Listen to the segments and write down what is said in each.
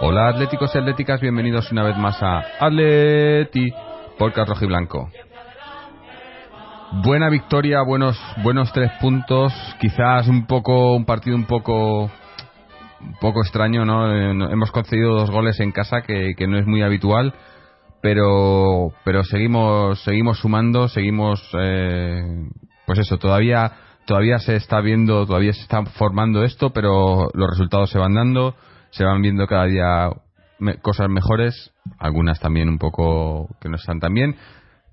Hola atléticos y atléticas, bienvenidos una vez más a Atleti Podcast Rojo y Blanco. Buena victoria, buenos buenos tres puntos, quizás un poco un partido un poco un poco extraño. Eh, no- Hemos concedido dos goles en casa que, que no es muy habitual, pero pero seguimos seguimos sumando, seguimos eh, pues eso, todavía todavía se está viendo, todavía se está formando esto, pero los resultados se van dando, se van viendo cada día me- cosas mejores, algunas también un poco que no están tan bien,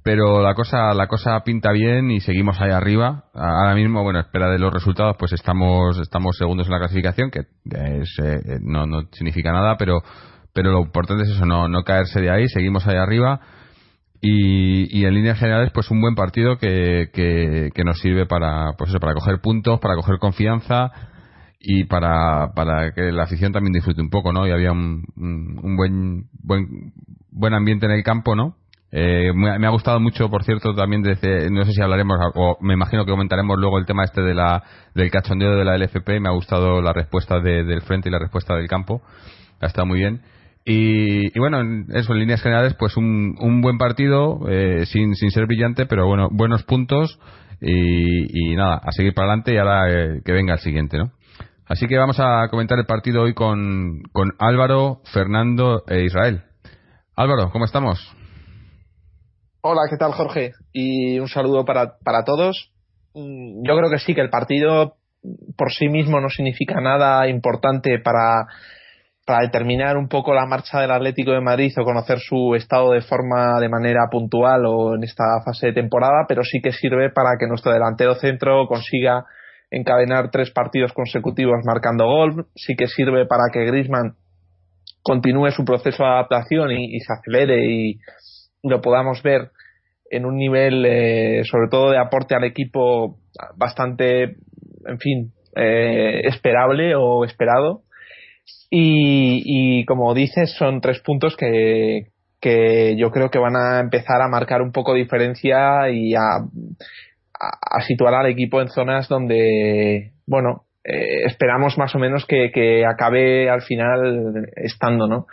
pero la cosa la cosa pinta bien y seguimos ahí arriba. Ahora mismo, bueno, espera de los resultados, pues estamos estamos segundos en la clasificación, que es, eh, no no significa nada, pero pero lo importante es eso, no no caerse de ahí, seguimos ahí arriba. Y, y en líneas generales, pues un buen partido que, que, que nos sirve para, pues eso, para coger puntos, para coger confianza y para, para que la afición también disfrute un poco, ¿no? Y había un, un, un buen, buen, buen ambiente en el campo, ¿no? Eh, me, me ha gustado mucho, por cierto, también desde, no sé si hablaremos, o me imagino que comentaremos luego el tema este de la, del cachondeo de la LFP, me ha gustado la respuesta de- del frente y la respuesta del campo, ha estado muy bien. Y, y bueno, en- eso en líneas generales, pues un, un buen partido, eh, sin, sin ser brillante, pero bueno, buenos puntos y, y nada, a seguir para adelante y ahora eh, que venga el siguiente, ¿no? Así que vamos a comentar el partido hoy con, con Álvaro, Fernando e Israel. Álvaro, ¿cómo estamos? Hola, ¿qué tal Jorge? Y un saludo para, para todos. Mm, Yo creo que sí, que el partido por sí mismo no significa nada importante para, para determinar un poco la marcha del Atlético de Madrid o conocer su estado de forma de manera puntual o en esta fase de temporada, pero sí que sirve para que nuestro delantero centro consiga encadenar tres partidos consecutivos marcando gol, sí que sirve para que Griezmann continúe su proceso de adaptación y, se acelere y lo podamos ver en un nivel, eh, sobre todo de aporte al equipo, bastante, en fin, eh, esperable o esperado. Y, y como dices, son tres puntos que, que yo creo que van a empezar a marcar un poco diferencia y a, a, situar al equipo en zonas donde, bueno, eh, esperamos más o menos que, que acabe al final estando, ¿no?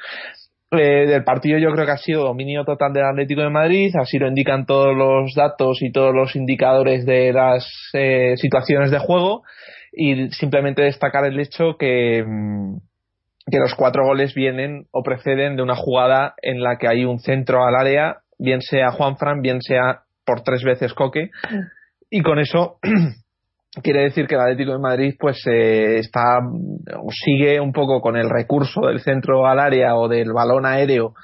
Eh, del partido yo creo que ha sido dominio total del Atlético de Madrid, así lo indican todos los datos y todos los indicadores de las eh, situaciones de juego y simplemente destacar el hecho que, mm, que los cuatro goles vienen o preceden de una jugada en la que hay un centro al área, bien sea Juanfran, bien sea por tres veces Coque, y con eso quiere decir que el Atlético de Madrid pues eh, está o sigue un poco con el recurso del centro al área o del balón aéreo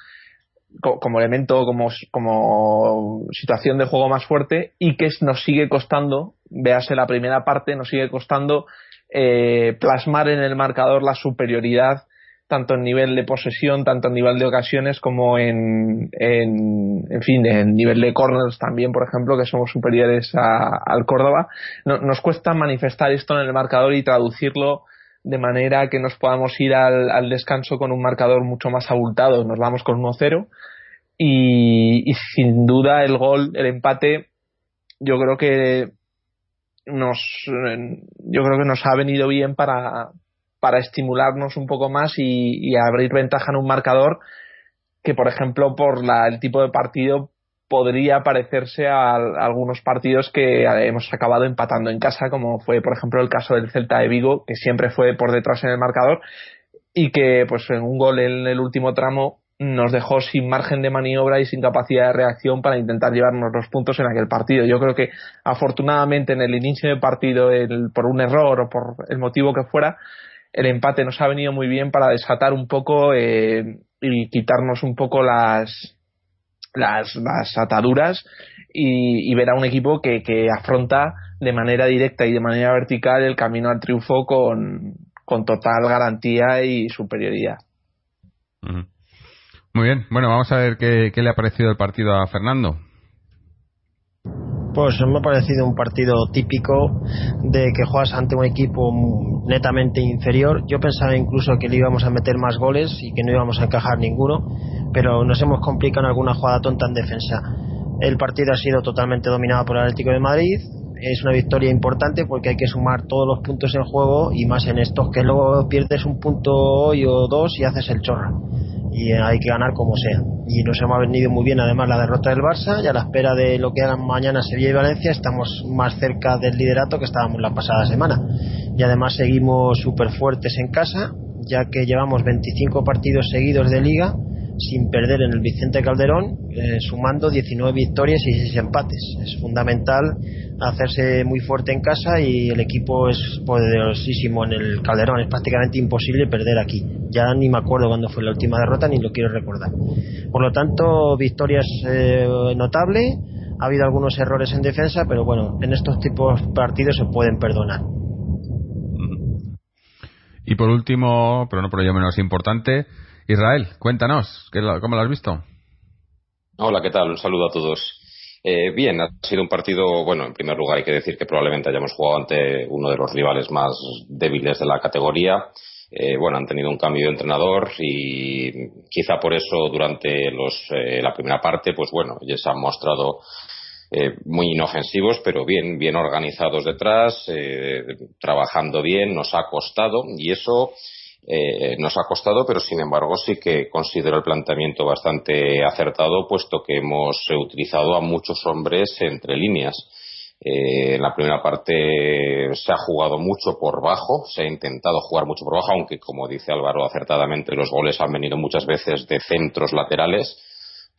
co- como elemento como, como situación de juego más fuerte y que nos sigue costando véase la primera parte nos sigue costando eh, plasmar en el marcador la superioridad tanto en nivel de posesión, tanto en nivel de ocasiones como en, en, fin, en nivel de corners también, por ejemplo, que somos superiores a, al Córdoba. No, nos cuesta manifestar esto en el marcador y traducirlo de manera que nos podamos ir al, al descanso con un marcador mucho más abultado. Nos vamos con 1-0 y, y sin duda el gol, el empate, yo creo que nos, yo creo que nos ha venido bien para, para estimularnos un poco más y, abrir ventaja en un marcador que, por ejemplo, por la, el tipo de partido podría parecerse a, algunos partidos que hemos acabado empatando en casa, como fue, por ejemplo, el caso del Celta de Vigo, que siempre fue por detrás en el marcador y que, pues, en un gol en el último tramo nos dejó sin margen de maniobra y sin capacidad de reacción para intentar llevarnos los puntos en aquel partido. Yo creo que afortunadamente en el inicio del partido, el, por un error o por el motivo que fuera, el empate nos ha venido muy bien para desatar un poco eh, y quitarnos un poco las, las, ataduras y, ver a un equipo que, que afronta de manera directa y de manera vertical el camino al triunfo con, con total garantía y superioridad. Muy bien, bueno, vamos a ver qué, le ha parecido el partido a Fernando. Pues me ha parecido un partido típico de que juegas ante un equipo netamente inferior. Yo pensaba incluso que le íbamos a meter más goles y que no íbamos a encajar ninguno, pero nos hemos complicado en alguna jugada tonta en defensa. El partido ha sido totalmente dominado por el Atlético de Madrid. Es una victoria importante porque hay que sumar todos los puntos en juego y más en estos que luego pierdes un punto hoy o dos y haces el chorro y hay que ganar como sea. Y nos hemos venido muy bien además la derrota del Barça y a la espera de lo que hagan mañana Sevilla y Valencia estamos más cerca del liderato que estábamos la pasada semana. Y además seguimos súper fuertes en casa, ya que llevamos 25 partidos seguidos de liga sin perder en el Vicente Calderón, eh, sumando 19 victorias y 6 empates. Es fundamental hacerse muy fuerte en casa y el equipo es poderosísimo en el Calderón. Es prácticamente imposible perder aquí. Ya ni me acuerdo cuándo fue la última derrota ni lo quiero recordar. Por lo tanto, victorias eh, notable. Ha habido algunos errores en defensa, pero bueno, en estos tipos de partidos se pueden perdonar. Y por último, pero no por ello menos importante, Israel, cuéntanos, ¿cómo lo has visto? Hola, ¿qué tal? Un saludo a todos. Eh, bien, ha sido un partido, bueno, en primer lugar hay que decir que probablemente hayamos jugado ante uno de los rivales más débiles de la categoría. Eh, bueno, han tenido un cambio de entrenador y quizá por eso durante los, eh, la primera parte, pues bueno, ya se han mostrado muy inofensivos, pero bien, bien organizados detrás, trabajando bien, nos ha costado y eso eh, nos ha costado, pero sin embargo sí que considero el planteamiento bastante acertado, puesto que hemos utilizado a muchos hombres entre líneas. Eh, en la primera parte se ha jugado mucho por bajo, se ha intentado jugar mucho por bajo, aunque como dice Álvaro acertadamente, los goles han venido muchas veces de centros laterales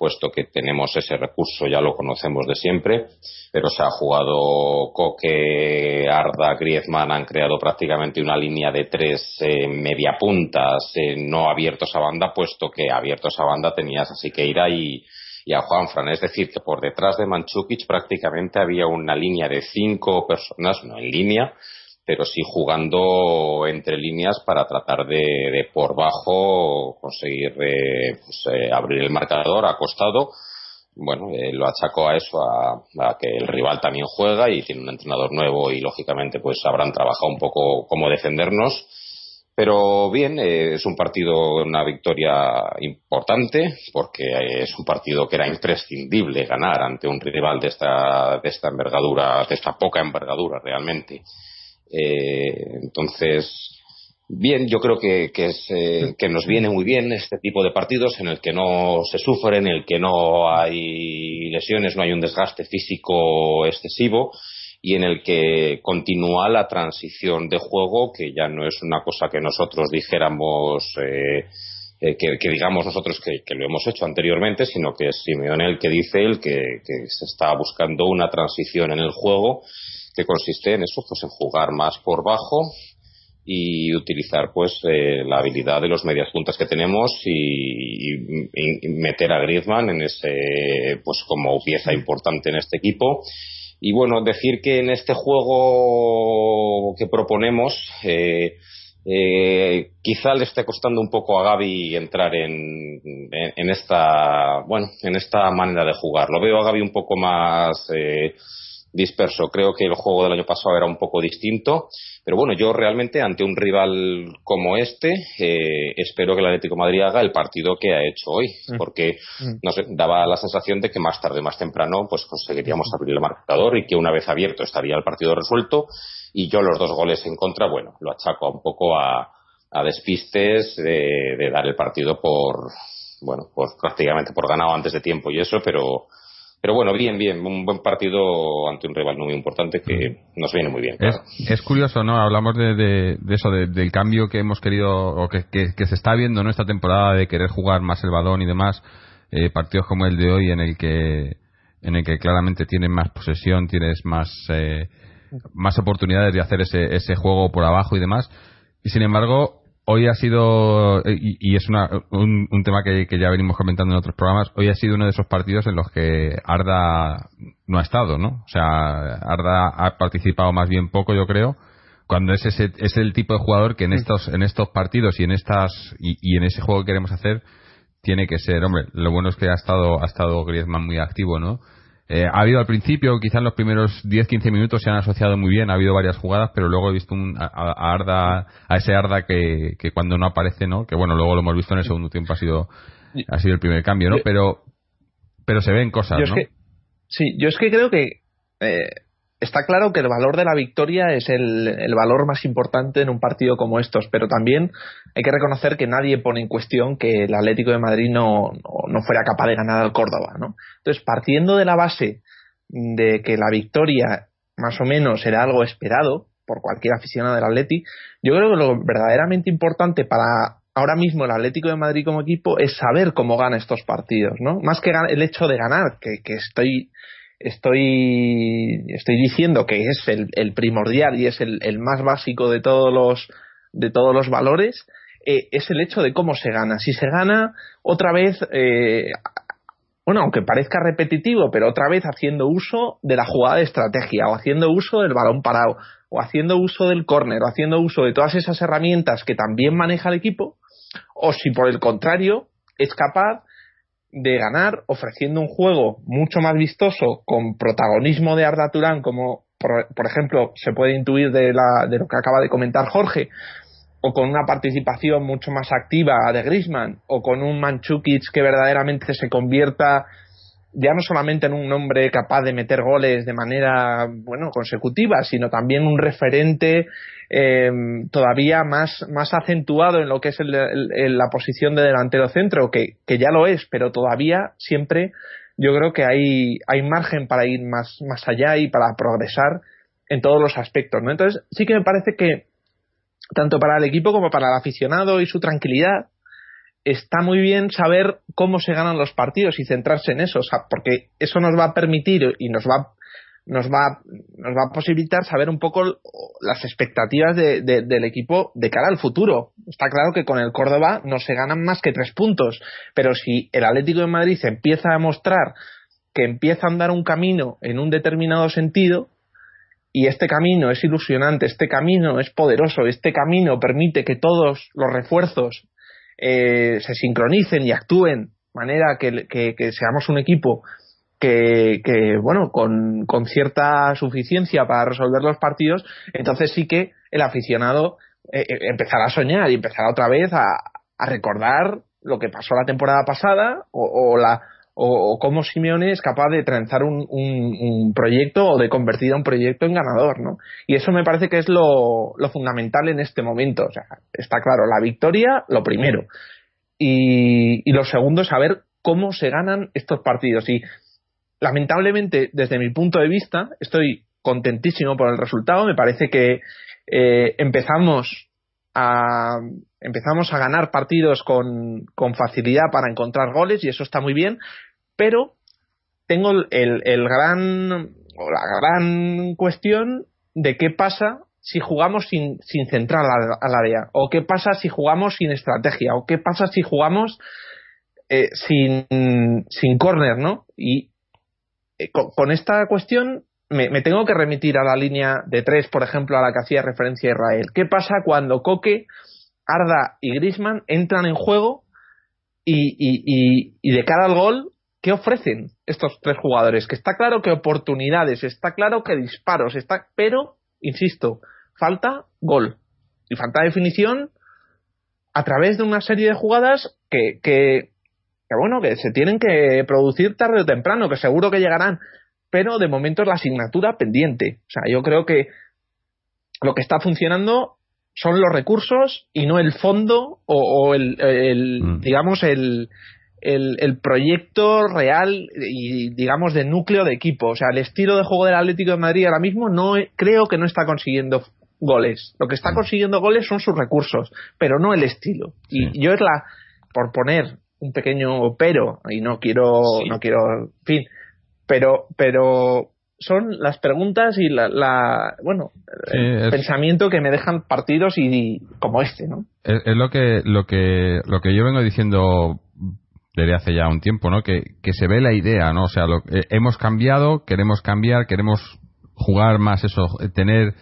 puesto que tenemos ese recurso, ya lo conocemos de siempre, pero se ha jugado Coque, Arda, Griezmann, han creado prácticamente una línea de tres eh, media puntas, eh, no abiertos a banda, puesto que abiertos a banda tenías a Siqueira y, y a Juanfran. Es decir, que por detrás de Manchukic prácticamente había una línea de cinco personas, no en línea, pero sí jugando entre líneas para tratar de, por bajo conseguir eh, pues, eh, abrir el marcador acostado. Bueno, eh, lo achacó a eso, a, que el rival también juega y tiene un entrenador nuevo y lógicamente pues habrán trabajado un poco cómo defendernos. Pero bien, es un partido, una victoria importante, porque es un partido que era imprescindible ganar ante un rival de esta, de esta envergadura, de esta poca envergadura realmente. Eh, entonces, bien, yo creo que, es, eh, que nos viene muy bien este tipo de partidos en el que no se sufre, en el que no hay lesiones, no hay un desgaste físico excesivo y en el que continúa la transición de juego, que ya no es una cosa que nosotros dijéramos. Eh, que, digamos nosotros que, lo hemos hecho anteriormente, sino que es Simeone el que dice el que, que se está buscando una transición en el juego que consiste en eso, pues en jugar más por bajo y utilizar pues eh, la habilidad de los medias puntas que tenemos y, meter a Griezmann en ese pues como pieza importante en este equipo. Y bueno decir que en este juego que proponemos eh, eh, quizá le esté costando un poco a Gaby entrar en, en, esta bueno en esta manera de jugar. Lo veo a Gaby un poco más disperso. Creo que el juego del año pasado era un poco distinto, pero bueno, yo realmente ante un rival como este eh, espero que el Atlético de Madrid haga el partido que ha hecho hoy, mm. porque mm. nos daba la sensación de que más tarde, más temprano, pues conseguiríamos abrir el marcador y que una vez abierto estaría el partido resuelto. Y yo los dos goles en contra, bueno, lo achaco un poco a, despistes de, dar el partido por, bueno, pues prácticamente por ganado antes de tiempo y eso, pero pero bueno, bien, bien, un buen partido ante un rival muy importante que nos viene muy bien. Es, curioso, ¿no? Hablamos de, eso, del cambio que hemos querido, o que, se está viendo en esta temporada de querer jugar más el balón y demás. Eh, partidos como el de hoy en el que en el que claramente tienes más posesión, tienes más eh, más oportunidades de hacer ese, ese juego por abajo y demás. Y sin embargo, hoy ha sido, eh, y, es un, tema que, ya venimos comentando en otros programas, hoy ha sido uno de esos partidos en los que Arda no ha estado, ¿no? O sea, Arda ha participado más bien poco, yo creo, cuando es, ese, es el tipo de jugador que en estos, en estos partidos y en estas, y, en ese juego que queremos hacer, tiene que ser, hombre, lo bueno es que ha estado, ha estado Griezmann muy activo, ¿no? Eh, ha habido al principio, quizás los primeros 10-15 minutos se han asociado muy bien, ha habido varias jugadas, pero luego he visto a, Arda, a ese Arda que, cuando no aparece, ¿no? Que bueno, luego lo hemos visto en el segundo tiempo, ha sido, ha sido el primer cambio, ¿no? Pero, pero se ven cosas, ¿no? sí, yo es que creo que eh, está claro que el valor de la victoria es el, valor más importante en un partido como estos, pero también hay que reconocer que nadie pone en cuestión que el Atlético de Madrid no, no, fuera capaz de ganar al Córdoba, ¿no? Entonces, partiendo de la base de que la victoria más o menos era algo esperado por cualquier aficionado del Atleti, yo creo que lo verdaderamente importante para ahora mismo el Atlético de Madrid como equipo es saber cómo gana estos partidos, ¿no? Más que el hecho de ganar, que, que estoy estoy, estoy diciendo que es el, primordial y es el, más básico de todos los, de todos los valores, eh, es el hecho de cómo se gana. Si se gana otra vez, eh, bueno, aunque parezca repetitivo, pero otra vez haciendo uso de la jugada de estrategia, o haciendo uso del balón parado, o haciendo uso del córner, o haciendo uso de todas esas herramientas que también maneja el equipo, o si por el contrario es capaz de ganar ofreciendo un juego mucho más vistoso con protagonismo de Arda Turán como por, ejemplo se puede intuir de, la, de lo que acaba de comentar Jorge o con una participación mucho más activa de Grisman o con un Manchukic que verdaderamente se convierta ya no solamente en un hombre capaz de meter goles de manera bueno consecutiva sino también un referente eh, todavía más, más acentuado en lo que es la posición de delantero centro, que, que, ya lo es, pero todavía siempre yo creo que hay, hay margen para ir más, más allá y para progresar en todos los aspectos. ¿no? Entonces, sí que me parece que tanto para el equipo como para el aficionado y su tranquilidad, está muy bien saber cómo se ganan los partidos y centrarse en eso, porque eso nos va a permitir y nos va nos va, nos va a posibilitar saber un poco las expectativas de, del equipo de cara al futuro. Está claro que con el Córdoba no se ganan más que tres puntos, pero si el Atlético de Madrid empieza a mostrar que empieza a andar un camino en un determinado sentido, y este camino es ilusionante, este camino es poderoso, este camino permite que todos los refuerzos eh, se sincronicen y actúen de manera que seamos un equipo que, bueno, con, cierta suficiencia para resolver los partidos, entonces sí que el aficionado eh, eh, empezará a soñar y empezará otra vez a, recordar lo que pasó la temporada pasada o, la o, cómo Simeone es capaz de trenzar un, proyecto o de convertir a un proyecto en ganador, ¿no? Y eso me parece que es lo, lo fundamental en este momento. O sea, está claro, la victoria, lo primero. Y, y lo segundo es saber cómo se ganan estos partidos. Y lamentablemente, desde mi punto de vista, estoy contentísimo por el resultado. Me parece que eh, empezamos a empezamos a ganar partidos con, con, facilidad para encontrar goles y eso está muy bien, pero tengo el, el gran la gran cuestión de qué pasa si jugamos sin, sin central al, área o qué pasa si jugamos sin estrategia o qué pasa si jugamos eh, sin sin córner, ¿no? Y eh, con, esta cuestión me, tengo que remitir a la línea de tres, por ejemplo, a la que hacía referencia Israel. ¿Qué pasa cuando Coque, Arda y Grisman entran en juego y, de cara al gol ¿qué ofrecen estos tres jugadores? Que está claro que oportunidades, está claro que disparos, está, pero, insisto, falta gol y falta definición a través de una serie de jugadas que, que, que, bueno, que se tienen que producir tarde o temprano, que seguro que llegarán, pero de momento es la asignatura pendiente. O sea, yo creo que lo que está funcionando son los recursos y no el fondo o, o el, el Mm. digamos, el, el, el proyecto real y, digamos, de núcleo de equipo. O sea, el estilo de juego del Atlético de Madrid ahora mismo no creo que no está consiguiendo goles. Lo que está consiguiendo goles son sus recursos, pero no el estilo. Sí. Y yo es la, por poner un pequeño pero, y no quiero, Sí. no quiero, en fin, pero, pero son las preguntas y la, la bueno, Sí, el es- pensamiento que me dejan partidos y, y como este, ¿no? Es, es lo que lo que lo que yo vengo diciendo desde hace ya un tiempo, ¿no? Que, que se ve la idea, ¿no? O sea, lo, eh, hemos cambiado, queremos cambiar, queremos jugar más eso, eh, tener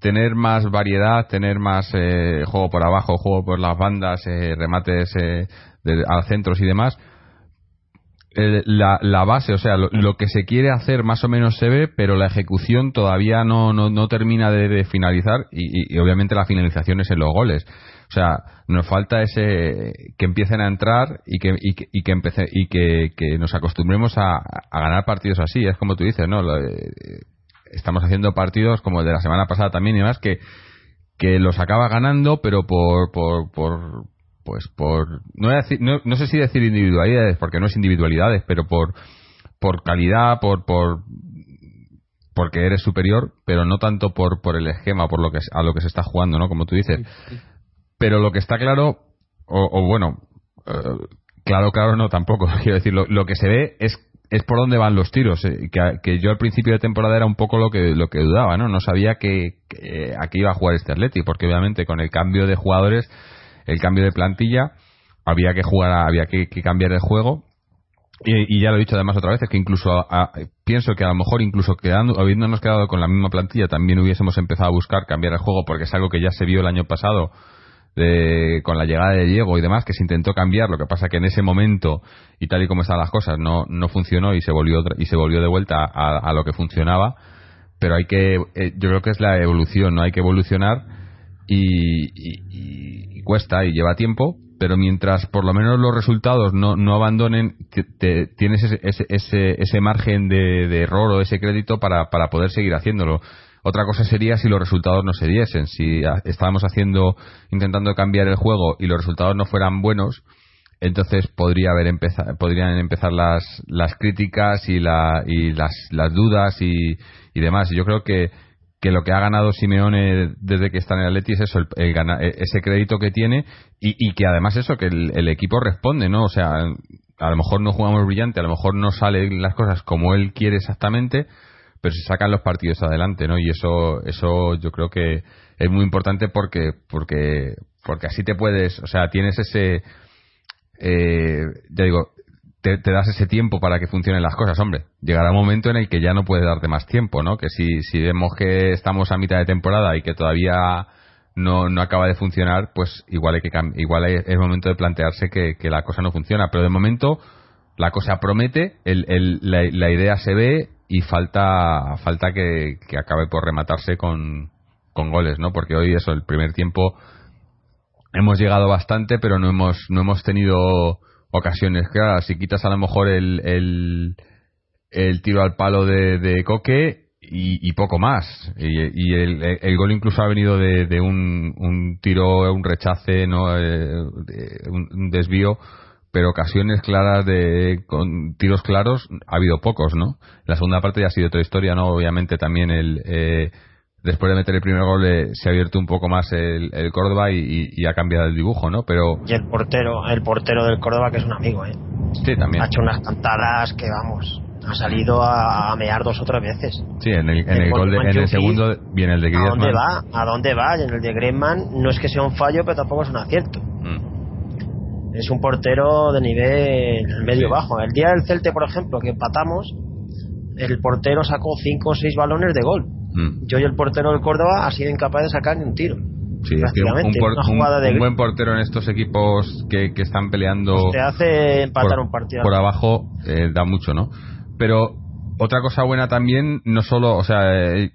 tener más variedad, tener más eh, juego por abajo, juego por las bandas, eh, remates eh, de- a centros y demás. Eh, la, la base, o sea, lo, lo que se quiere hacer más o menos se ve, pero la ejecución todavía no, no, no termina de, de finalizar y, y- y obviamente la finalización es en los goles. O sea, nos falta ese que empiecen a entrar y que y que, y que, empece- y que, que nos acostumbremos a, a ganar partidos así. Es como tú dices, ¿no? Lo, eh, estamos haciendo partidos como el de la semana pasada también y demás que que los acaba ganando, pero por por, por pues por no, decir- no, no sé si decir individualidades porque no es individualidades, pero por por calidad, por por porque eres superior, pero no tanto por por el esquema, por lo que a lo que se está jugando, ¿no? Como tú dices. Pero lo que está claro o, o bueno, eh, claro, claro, no tampoco. Quiero decir, lo, lo que se ve es es por dónde van los tiros. eh, que, que yo al principio de temporada era un poco lo que lo que dudaba, ¿no? No sabía que, que a qué iba a jugar este Atleti, porque obviamente con el cambio de jugadores, el cambio de plantilla, había que jugar, a- había que, que cambiar el juego. Y, y ya lo he dicho además otra vez, es que incluso a- pienso que a lo mejor incluso quedando, habiéndonos quedado con la misma plantilla, también hubiésemos empezado a buscar cambiar el juego, porque es algo que ya se vio el año pasado de, con la llegada de Diego y demás, que se intentó cambiar, lo que pasa que en ese momento, y tal y como estaban las cosas, no, no funcionó y se volvió y se volvió de vuelta a, a lo que funcionaba, pero hay que, eh, yo creo que es la evolución, ¿no? Hay que evolucionar y, y- cuesta y lleva tiempo, pero mientras por lo menos los resultados no, no abandonen, te- tienes ese, ese, ese, ese margen de, de error o ese crédito para, para poder seguir haciéndolo. Otra cosa sería si los resultados no se diesen, si estábamos haciendo, intentando cambiar el juego y los resultados no fueran buenos, entonces podría haber empezado, podrían empezar las, las críticas y, la, y las, las dudas y, y demás. Yo creo que, que lo que ha ganado Simeone desde que está en el Atleti es eso, el, e- ese crédito que tiene y, y que además eso, que el, el equipo responde, ¿no? O sea, a lo mejor no jugamos brillante, a lo mejor no salen las cosas como él quiere exactamente, pero se sacan los partidos adelante, ¿no? Y eso, eso yo creo que es muy importante porque, porque, porque así te puedes, o sea, tienes ese, eh, ya digo, te, das ese tiempo para que funcionen las cosas, hombre. Llegará un momento en el que ya no puedes darte más tiempo, ¿no? Que si, si vemos que estamos a mitad de temporada y que todavía no, no acaba de funcionar, pues igual hay que igual es momento de plantearse que, que la cosa no funciona. Pero de momento la cosa promete, el, el- la, la idea se ve y falta falta que, que acabe por rematarse con, con goles, ¿no? Porque hoy eso, el primer tiempo hemos llegado bastante, pero no hemos no hemos tenido ocasiones claras. Si quitas a lo mejor el, el, el tiro al palo de, de Coque y, poco más. Y, y el, el gol incluso ha venido de, de un, un tiro, un rechace, no Eh, un desvío, pero ocasiones claras de con tiros claros ha habido pocos, ¿no? La segunda parte ya ha sido otra historia, ¿no? Obviamente también el eh, después de meter el primer gol eh, se ha abierto un poco más el, el Córdoba y, y- y ha cambiado el dibujo, ¿no? Pero Y el portero, el portero del Córdoba, que es un amigo, ¿eh? sí, también. Ha hecho unas cantadas que, vamos, ha salido a, a mear dos o tres veces. Sí, en el, en El el gol de- en el segundo viene el de ¿A dónde va? ¿A dónde va? Y en el de Griezmann no es que sea un fallo, pero tampoco es un acierto. Mm. Es un portero de nivel medio bajo. El día del Celte, por ejemplo, que empatamos, el portero sacó cinco o seis balones de gol. Mm. Yo y el portero del Córdoba ha sido incapaz de sacar ni un tiro. Sí, es que un, un, buen portero en estos equipos que, que están peleando. Pues te hace empatar por, un partido. Por abajo eh, da mucho, ¿no? Pero otra cosa buena también, no solo, o sea, eh,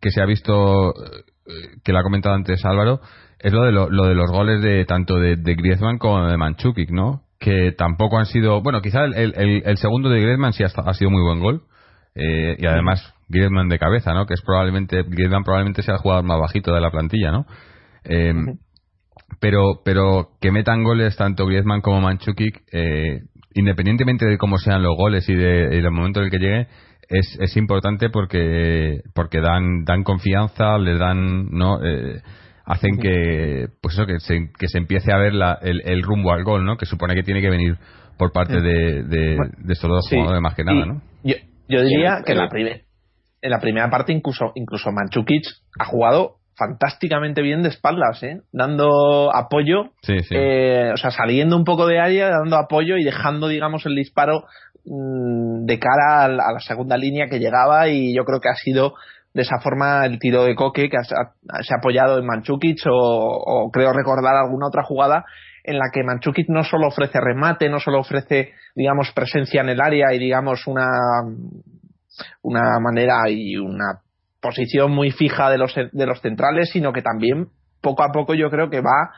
que se ha visto, eh, que lo ha comentado antes Álvaro, es lo de, lo, de los goles de tanto de, de, Griezmann como de Manchukik, ¿no? Que tampoco han sido, bueno, quizá el, el, el segundo de Griezmann sí ha, ha sido muy buen gol. Eh, y además Griezmann de cabeza, ¿no? Que es probablemente Griezmann probablemente sea el jugador más bajito de la plantilla, ¿no? Eh, pero pero que metan goles tanto Griezmann como Manchukik, eh, independientemente de cómo sean los goles y de, y del momento en el que llegue, es, es importante porque porque dan dan confianza, les dan no eh, hacen que pues eso que se, que se empiece a ver la, el, el, rumbo al gol, ¿no? Que supone que tiene que venir por parte de, de, de estos dos jugadores más que nada, ¿no? Yo, yo diría que la, primer, en la primera parte incluso incluso Manchukic ha jugado fantásticamente bien de espaldas, ¿eh? dando apoyo, sí, sí. Eh, o sea, saliendo un poco de área, dando apoyo y dejando, digamos, el disparo mmm, de cara a la, a la, segunda línea que llegaba y yo creo que ha sido de esa forma el tiro de Coque que ha, ha, se ha apoyado en Manchukic o, o, creo recordar alguna otra jugada en la que Manchukic no solo ofrece remate, no solo ofrece, digamos, presencia en el área y, digamos, una, una manera y una posición muy fija de los, de los centrales, sino que también poco a poco yo creo que va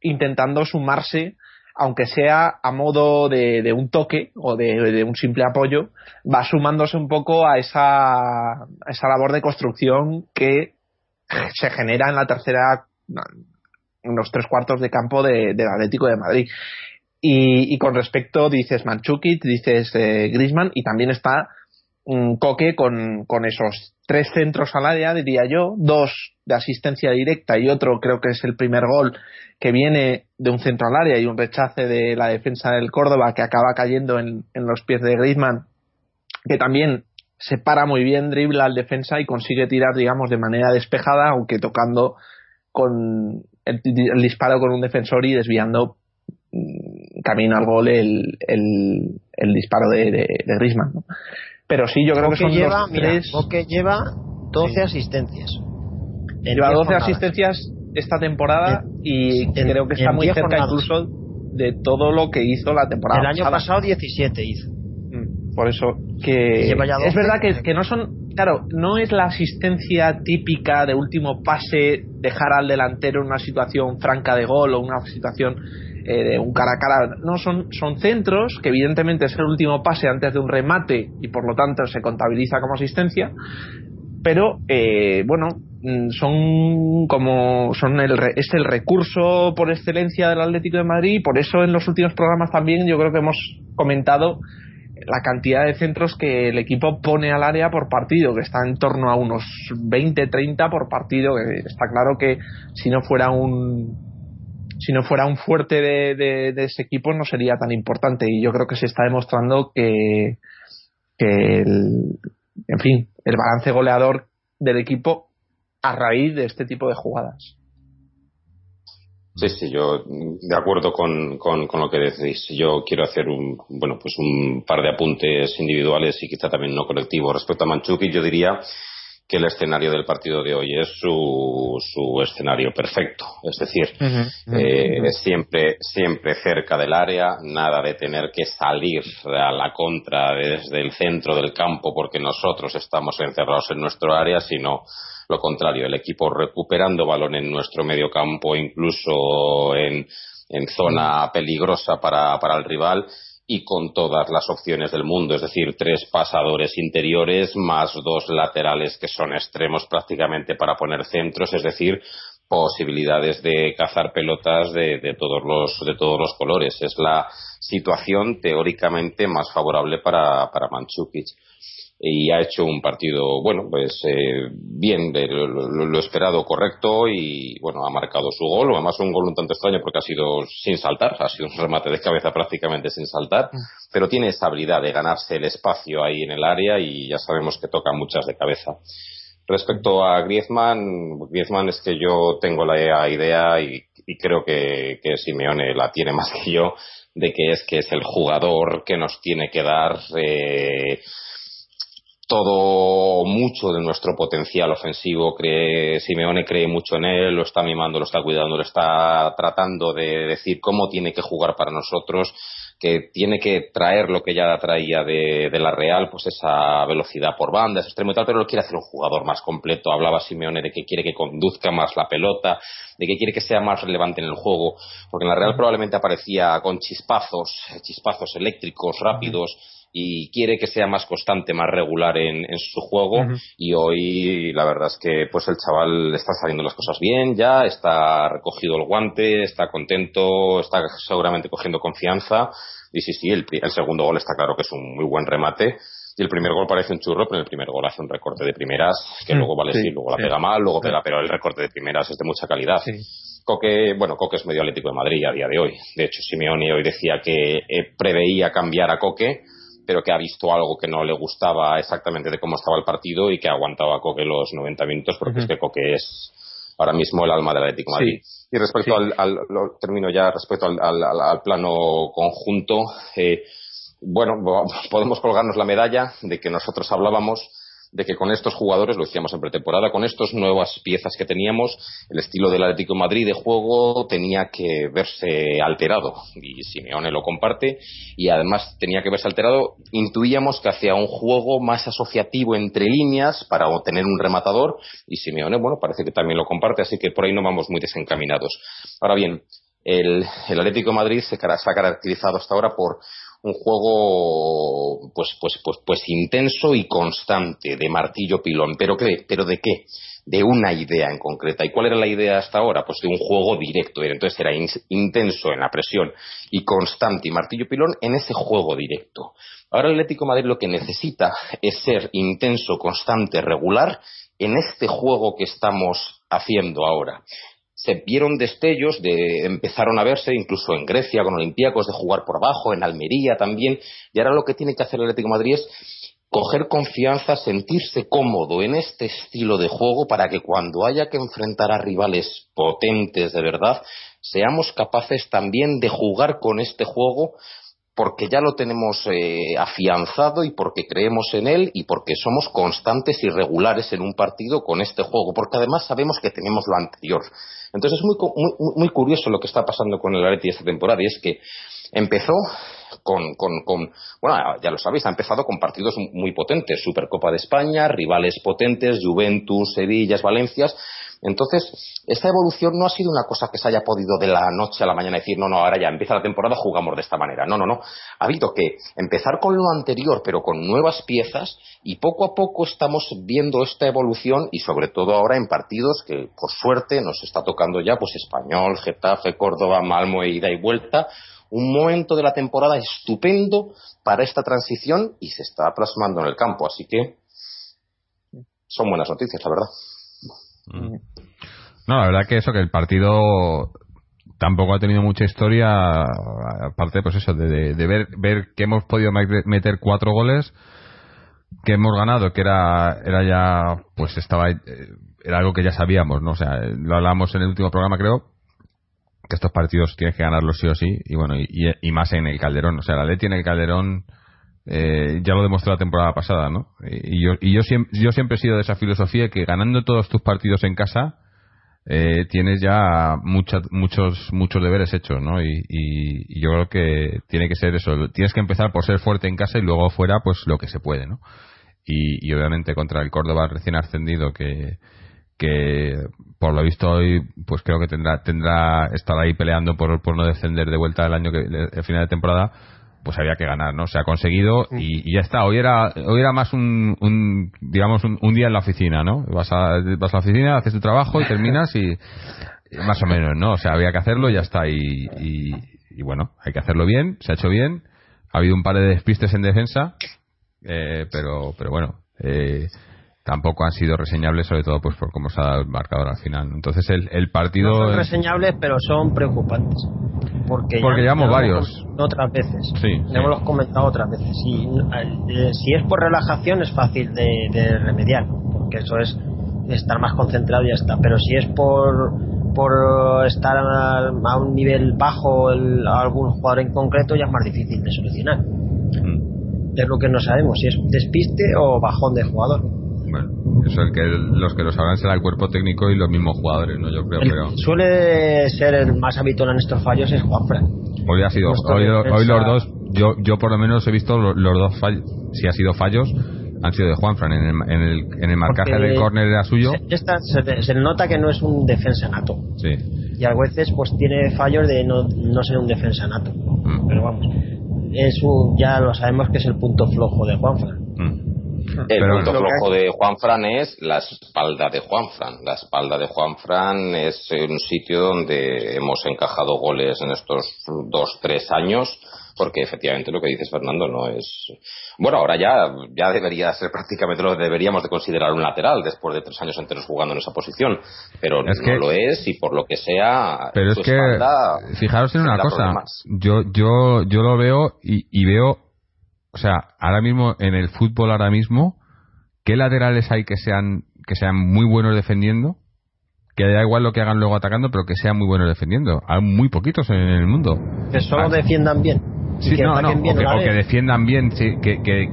intentando sumarse, aunque sea a modo de, un toque o de, un simple apoyo, va sumándose un poco a esa, esa labor de construcción que se genera en la tercera, en los tres cuartos de campo de, del Atlético de Madrid. Y, con respecto, dices Manchukit, dices eh, Grisman, y también está Coque con, con esos tres centros al área, diría yo, dos de asistencia directa y otro creo que es el primer gol que viene de un centro al área y un rechace de la defensa del Córdoba que acaba cayendo en, en los pies de Griezmann, que también se para muy bien, dribla al defensa y consigue tirar, digamos, de manera despejada, aunque tocando con el, disparo con un defensor y desviando mmm, camino al gol el, el, disparo de, de, Griezmann. Pero sí, yo creo Boque que son lleva, los mira, tres... Boque lleva 12 sí. asistencias. Lleva 12 asistencias esta temporada y en, creo que está muy cerca jornadas. incluso de todo lo que hizo la temporada El año pasada. pasado 17 hizo. Mm, por eso que es verdad que, que no son claro, no es la asistencia típica de último pase, dejar al delantero en una situación franca de gol o una situación eh, de un cara a cara. No, son, son centros que evidentemente es el último pase antes de un remate y por lo tanto se contabiliza como asistencia. Pero, eh, bueno, son como son el es el recurso por excelencia del Atlético de Madrid y por eso en los últimos programas también yo creo que hemos comentado la cantidad de centros que el equipo pone al área por partido, que está en torno a unos 20-30 por partido, que está claro que si no fuera un si no fuera un fuerte de, ese equipo no sería tan importante y yo creo que se está demostrando que, que el, en fin, el balance goleador del equipo a raíz de este tipo de jugadas. Sí, sí, yo de acuerdo con, con, con, lo que decís. Yo quiero hacer un, bueno, pues un par de apuntes individuales y quizá también no colectivos. Respecto a Manchuki, yo diría que el escenario del partido de hoy es su, su escenario perfecto. Es decir, uh -huh. eh, uh -huh. siempre, siempre cerca del área, nada de tener que salir a la contra desde el centro del campo porque nosotros estamos encerrados en nuestro área, sino lo contrario, el equipo recuperando balón en nuestro medio campo, incluso en, en zona peligrosa para, para el rival y con todas las opciones del mundo, es decir, tres pasadores interiores más dos laterales que son extremos prácticamente para poner centros, es decir, posibilidades de cazar pelotas de, de todos los de todos los colores. Es la situación teóricamente más favorable para, para Manchukic y ha hecho un partido, bueno, pues eh, bien, de lo, lo, lo, esperado, correcto y, bueno, ha marcado su gol, además un gol un tanto extraño porque ha sido sin saltar, ha sido un remate de cabeza prácticamente sin saltar, pero tiene esa habilidad de ganarse el espacio ahí en el área y ya sabemos que toca muchas de cabeza. Respecto a Griezmann, Griezmann es que yo tengo la idea y, y creo que, que Simeone la tiene más que yo, de que es que es el jugador que nos tiene que dar eh, todo mucho de nuestro potencial ofensivo. Cree, Simeone cree mucho en él, lo está mimando, lo está cuidando, lo está tratando de decir cómo tiene que jugar para nosotros, que tiene que traer lo que ya traía de, la Real, pues esa velocidad por banda, ese extremo y tal, pero lo quiere hacer un jugador más completo. Hablaba Simeone de que quiere que conduzca más la pelota, de que quiere que sea más relevante en el juego, porque en la Real probablemente aparecía con chispazos, chispazos eléctricos rápidos y quiere que sea más constante, más regular en, su juego. Y hoy la verdad es que pues el chaval está saliendo las cosas bien ya, está recogido el guante, está contento, está seguramente cogiendo confianza. Y sí, sí, el, segundo gol está claro que es un muy buen remate. Y el primer gol parece un churro, pero el primer gol hace un recorte de primeras que mm, luego vale sí, luego la pega mal, luego pega, pero el recorte de primeras es de mucha calidad. Coque, bueno, Coque es medio atlético de Madrid a día de hoy. De hecho, Simeone hoy decía que eh, preveía cambiar a Coque pero que ha visto algo que no le gustaba exactamente de cómo estaba el partido y que ha aguantado a Coque los 90 minutos porque es que Coque es ahora mismo el alma del Atlético Madrid. Y respecto al, termino ya, respecto al, plano conjunto, eh, bueno, podemos colgarnos la medalla de que nosotros hablábamos de que con estos jugadores, lo decíamos en pretemporada, con estas nuevas piezas que teníamos, el estilo del Atlético Madrid de juego tenía que verse alterado. Y Simeone lo comparte. Y además tenía que verse alterado. Intuíamos que hacía un juego más asociativo entre líneas para obtener un rematador. Y Simeone, bueno, parece que también lo comparte, así que por ahí no vamos muy desencaminados. Ahora bien, el, el Atlético Madrid se, se ha caracterizado hasta ahora por un juego pues, pues, pues, pues intenso y constante de martillo pilón. ¿Pero qué? ¿Pero de qué? De una idea en concreta. ¿Y cuál era la idea hasta ahora? Pues de un juego directo. Entonces era intenso en la presión y constante y martillo pilón en ese juego directo. Ahora el Atlético Madrid lo que necesita es ser intenso, constante, regular en este juego que estamos haciendo ahora se vieron destellos de empezaron a verse incluso en Grecia con Olympiacos de jugar por abajo, en Almería también, y ahora lo que tiene que hacer el Atlético Madrid es coger confianza, sentirse cómodo en este estilo de juego para que cuando haya que enfrentar a rivales potentes de verdad, seamos capaces también de jugar con este juego porque ya lo tenemos eh, afianzado y porque creemos en él y porque somos constantes y regulares en un partido con este juego, porque además sabemos que tenemos lo anterior. Entonces es muy, muy, curioso lo que está pasando con el Atleti esta temporada y es que empezó con, con, con, bueno, ya lo sabéis, ha empezado con partidos muy potentes, Supercopa de España, rivales potentes, Juventus, Sevillas, Valencias, entonces, esta evolución no ha sido una cosa que se haya podido de la noche a la mañana decir, no, no, ahora ya empieza la temporada, jugamos de esta manera. No, no, no. Ha habido que empezar con lo anterior, pero con nuevas piezas, y poco a poco estamos viendo esta evolución, y sobre todo ahora en partidos que, por suerte, nos está tocando ya, pues Español, Getafe, Córdoba, Malmo, ida y vuelta. Un momento de la temporada estupendo para esta transición y se está plasmando en el campo. Así que son buenas noticias, la verdad. No, la verdad que eso, que el partido tampoco ha tenido mucha historia, aparte, pues eso, de, ver, ver que hemos podido meter cuatro goles, que hemos ganado, que era, era ya, pues estaba, eh, era algo que ya sabíamos, ¿no? O sea, lo hablamos en el último programa, creo, que estos partidos tienes que ganarlos sí o sí, y bueno, y, más en el Calderón, o sea, la Leti en el Calderón, eh, ya lo demostró la temporada pasada, ¿no? Y yo, y yo, siempre, yo siempre he sido de esa filosofía que ganando todos tus partidos en casa eh, tienes ya muchos muchos deberes hechos, ¿no? Y, yo creo que tiene que ser eso. Tienes que empezar por ser fuerte en casa y luego fuera, pues lo que se puede, ¿no? Y, obviamente contra el Córdoba recién ascendido que que por lo visto hoy pues creo que tendrá tendrá estar ahí peleando por, por no descender de vuelta el año que el final de temporada pues había que ganar, ¿no? Se ha conseguido y, ya está. Hoy era, hoy era más un, digamos, un, día en la oficina, ¿no? Vas a, vas a la oficina, haces tu trabajo y terminas y, más o menos, ¿no? O sea, había que hacerlo y ya está. Y, y, bueno, hay que hacerlo bien, se ha hecho bien. Ha habido un par de despistes en defensa, eh, pero, pero bueno, eh, tampoco han sido reseñables, sobre todo pues por cómo se ha dado el marcador al final. Entonces el, el partido... No son reseñables, pero son preocupantes. Porque, porque llevamos varios. Otras veces. Sí, ya hemos comentado otras veces. Y, eh, si es por relajación es fácil de, remediar, porque eso es estar más concentrado y ya está. Pero si es por por estar a, un nivel bajo el, algún jugador en concreto ya es más difícil de solucionar. Mm Es lo que no sabemos, si es despiste o bajón de jugador. Eso el que los que lo sabrán será el cuerpo técnico y los mismos jugadores, ¿no? Yo creo, El- pero Suele ser el más habitual en estos fallos es Juanfran. hoy ha sido, hoy, defensa- hoy los dos, yo, yo por lo menos he visto lo- los, dos fallos, si ha sido fallos, han sido de Juanfran. En el, en el, en el marcaje Porque del córner era suyo, Se, esta- se- se nota que no es un defensa nato. sí. Y a veces pues tiene fallos de no, no ser un defensa nato. Mm. Pero vamos, es un, ya lo sabemos que es el punto flojo de Juanfran. Mm. El Pero punto flojo de Juanfran es la espalda de Juanfran. La espalda de Juanfran es un sitio donde hemos encajado goles en estos dos, tres años, porque efectivamente lo que dices Fernando no es. Bueno, ahora ya, ya debería ser prácticamente lo que deberíamos de considerar un lateral después de tres años enteros jugando en esa posición, pero Es no que- lo es y por lo que sea. Pero su es que, espalda fijaros en una cosa, yo, yo, yo lo veo y, y veo, o sea, ahora mismo en el fútbol ahora mismo, ¿qué laterales hay que sean, que sean muy buenos defendiendo? Que da igual lo que hagan luego atacando, pero que sean muy buenos defendiendo. Hay muy poquitos en el mundo. Que solo Ah. defiendan bien. Sí, que no, no, bien o, que, o que defiendan bien, sí, que, que,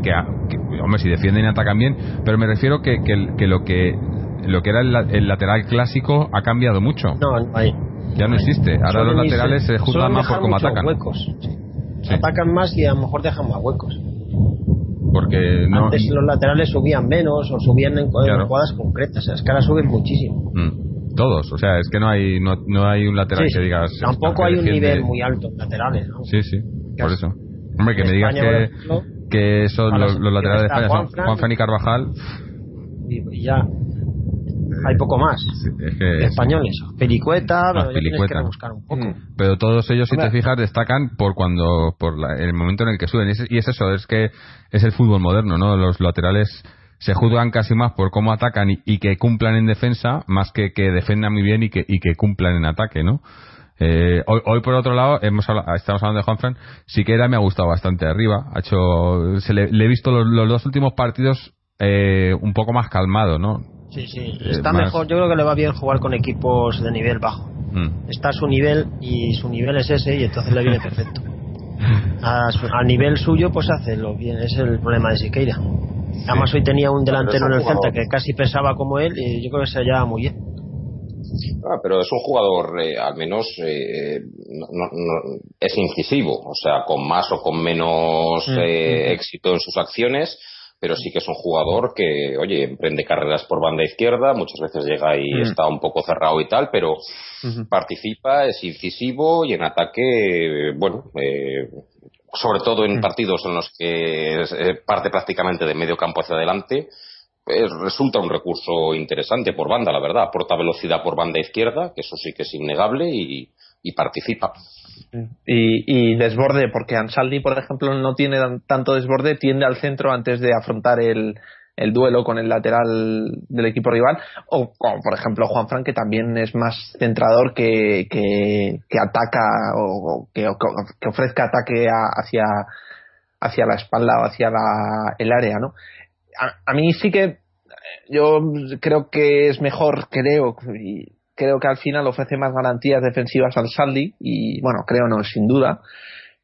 hombre, si defienden y atacan bien, pero me refiero que, que, lo que lo que era el, el lateral clásico ha cambiado mucho. No, hay. ya no existe. Ahora Suelen los irse- laterales se juzgan suelen más por cómo atacan. Huecos. Sí. Atacan más y a lo mejor dejan más huecos. Porque no. Antes los laterales subían menos o subían en, Claro. jugadas concretas. Ahora suben muchísimo. Mm, todos, o sea, es que no hay no, no hay un lateral Sí, que sí. digas. Tampoco hay un nivel muy alto en laterales. ¿no? Sí, sí, por eso. Hombre, que me digas España, que, ejemplo, que son los, los laterales de España son Juanfran. Juanfran y Carvajal. y ya hay poco más. sí, es que Españoles. Pelicueta, pero tienes Pelicueta. que rebuscar un poco. Mm. pero todos ellos si te fijas destacan por cuando por la- el momento en el que suben y es, y es eso es que es el fútbol moderno no los laterales se juzgan casi más por cómo atacan y, y que cumplan en defensa más que que defendan muy bien y que y que cumplan en ataque no Eh, hoy, hoy, por otro lado hemos habla- estamos hablando de Juanfran Siqueira me ha gustado bastante arriba ha hecho se le, le he visto los, los dos últimos partidos eh, un poco más calmado no Sí, sí. Eh, Está más- mejor. Yo creo que le va bien jugar con equipos de nivel bajo. Mm. Está a su nivel y su nivel es ese y entonces le viene perfecto. A, su- a nivel suyo, pues hace lo bien. Es el problema de Siqueira. Además, hoy tenía un delantero en el. Celta que casi pesaba como él y yo creo que se llevaba muy bien. Ah, pero es un jugador, eh, al menos, eh, no- no- no- es incisivo, o sea, con más o con menos Mm, eh, éxito en sus acciones, pero sí que es un jugador que, oye, emprende carreras por banda izquierda, muchas veces llega y Mm. está un poco cerrado y tal, pero participa, es incisivo y en ataque, eh, bueno, eh, sobre todo Mm. en partidos en los que eh, parte prácticamente de medio campo hacia adelante, pues resulta un recurso interesante por banda, la verdad. Aporta velocidad por banda izquierda, que eso sí que es innegable, y, y participa. Y, y desborde, porque Ansaldi, por ejemplo, no tiene tan- tanto desborde, tiende al centro antes de afrontar el, el duelo con el lateral del equipo rival. O como, por ejemplo, Juan Fran, que también es más centrador que, que, que ataca o, que, ofrezca ataque a- hacia, hacia la espalda o hacia la, el área, ¿no? A, a mí sí que yo creo que es mejor, creo, y creo que al final ofrece más garantías defensivas al Saldi, y bueno, creo no, sin duda,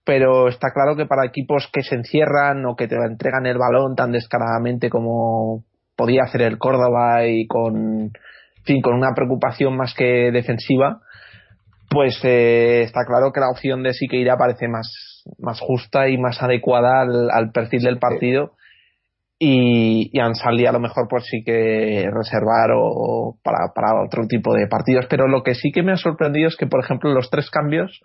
pero está claro que para equipos que se encierran o que te entregan el balón tan descaradamente como podía hacer el Córdoba y con, en fin, con una preocupación más que defensiva, pues eh, está claro que la opción de Siqueira parece más, más justa y más adecuada al, al perfil del partido y, y Ansaldi a lo mejor pues sí que reservar o para, para otro tipo de partidos. Pero lo que sí que me ha sorprendido es que por ejemplo los tres cambios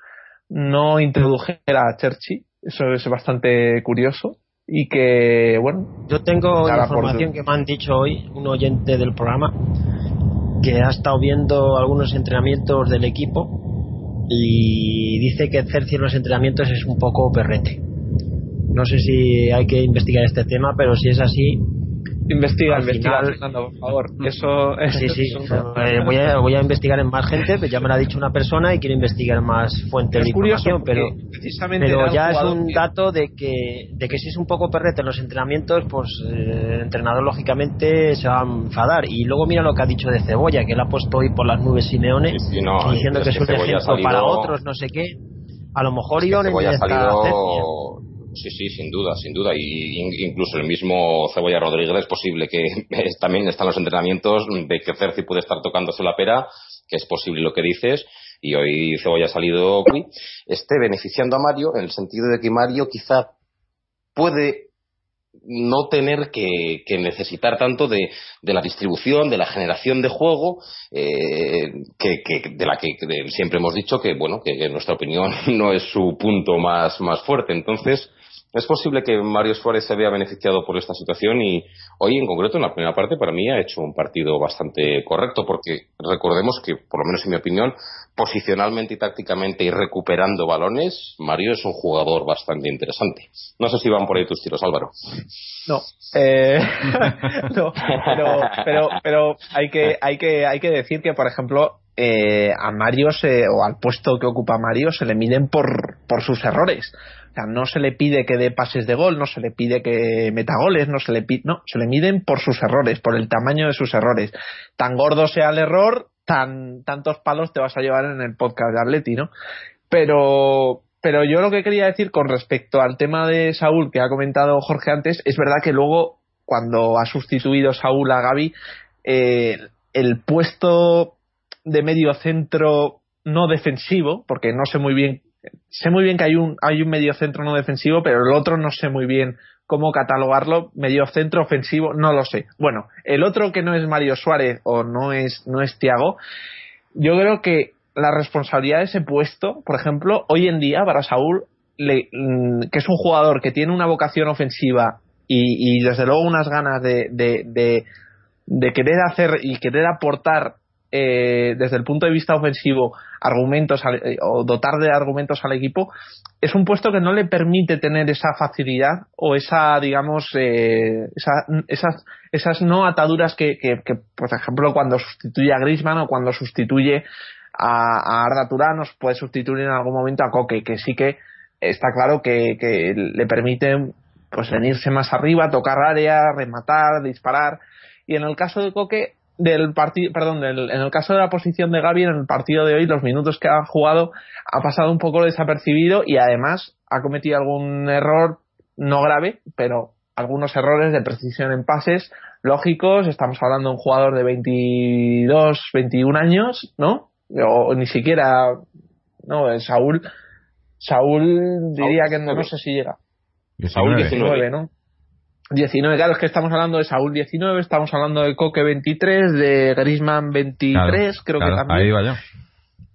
no introdujera a Cherchi eso es bastante curioso. Y que bueno Yo tengo por información que me han dicho hoy, un oyente del programa, que ha estado viendo algunos entrenamientos del equipo y dice que Cerci en los entrenamientos es un poco perrete. No sé si hay que investigar este tema, pero si es así, investiga investiga final- Fernando, por favor eso sí, sí. eso- eh, voy, a, voy a investigar en más gente, pues ya me lo ha dicho una persona y quiero investigar más fuentes de es curioso información, pero pero ya es un que- dato de que, de que si es un poco perrete en los entrenamientos, pues eh, el entrenador lógicamente se va a enfadar. Y luego mira lo que ha dicho de Cebolla, que le ha puesto hoy por las nubes Simeone, Sí, sí, no, diciendo es que es un ejemplo para otros, no sé qué. A lo mejor Es que Ione Cebolla ha está salido, Sí, sí, sin duda, sin duda. Y incluso el mismo Cebolla Rodríguez es posible que también están los entrenamientos de que Cerci puede estar tocándose la pera, que es posible lo que dices. Y hoy Cebolla ha salido, esté beneficiando a Mario en el sentido de que Mario quizá puede no tener que, necesitar tanto de, la distribución, de la generación de juego, eh, que, de la que siempre hemos dicho que, bueno, que en nuestra opinión no es su punto más, más fuerte. Entonces, es posible que Mario Suárez se vea beneficiado por esta situación y hoy en concreto en la primera parte para mí ha hecho un partido bastante correcto porque recordemos que, por lo menos en mi opinión, posicionalmente y tácticamente y recuperando balones, Mario es un jugador bastante interesante. No sé si van por ahí tus tiros, Álvaro. No, eh, no pero, pero, pero hay, que, hay, que, hay que decir que, por ejemplo, eh, a Mario se, o al puesto que ocupa Mario se le miden por, por sus errores no se le pide que dé pases de gol, no se le pide que meta goles, no se le pide, no, se le miden por sus errores, por el tamaño de sus errores. Tan gordo sea el error, tan tantos palos te vas a llevar en el podcast de Atleti, ¿no? Pero pero yo lo que quería decir con respecto al tema de Saúl que ha comentado Jorge antes, es verdad que luego cuando ha sustituido Saúl a Gaby, eh, el puesto de medio centro no defensivo, porque no sé muy bien sé muy bien que hay un, hay un medio centro no defensivo, pero el otro no sé muy bien cómo catalogarlo, medio centro ofensivo, no lo sé. Bueno, el otro que no es Mario Suárez o no es, no es Tiago, yo creo que la responsabilidad de ese puesto, por ejemplo, hoy en día para Saúl, mm, que es un jugador que tiene una vocación ofensiva y, desde luego unas ganas de, de, de querer hacer y querer aportar eh, desde el punto de vista ofensivo argumentos eh, o dotar de argumentos al equipo es un puesto que no le permite tener esa facilidad o esa digamos eh, esas no ataduras que, por ejemplo cuando sustituye a Griezmann o cuando sustituye a, a Arda Turán nos puede sustituir en algún momento a Coque que sí que está claro que, que le permite pues venirse más arriba tocar área rematar disparar. Y en el caso de Coque del partido, perdón, del, en el caso de la posición de Gaby en el partido de hoy, los minutos que ha jugado ha pasado un poco desapercibido y además ha cometido algún error no grave, pero algunos errores de precisión en pases lógicos. Estamos hablando de un jugador de 22, 21 años, ¿no? O ni siquiera, no, Saúl, Saúl diría que no, no sé si llega. Saúl 19, ¿no? 19, claro, es que estamos hablando de Saúl 19, estamos hablando de Coque 23, de Grisman 23, creo que también. Ahí vaya.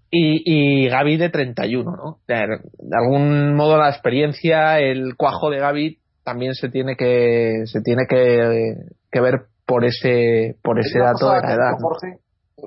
Y, y Gaby de 31, ¿no? De, algún modo la experiencia, el cuajo de Gaby también se tiene que se tiene que, que ver por ese por ese dato de la edad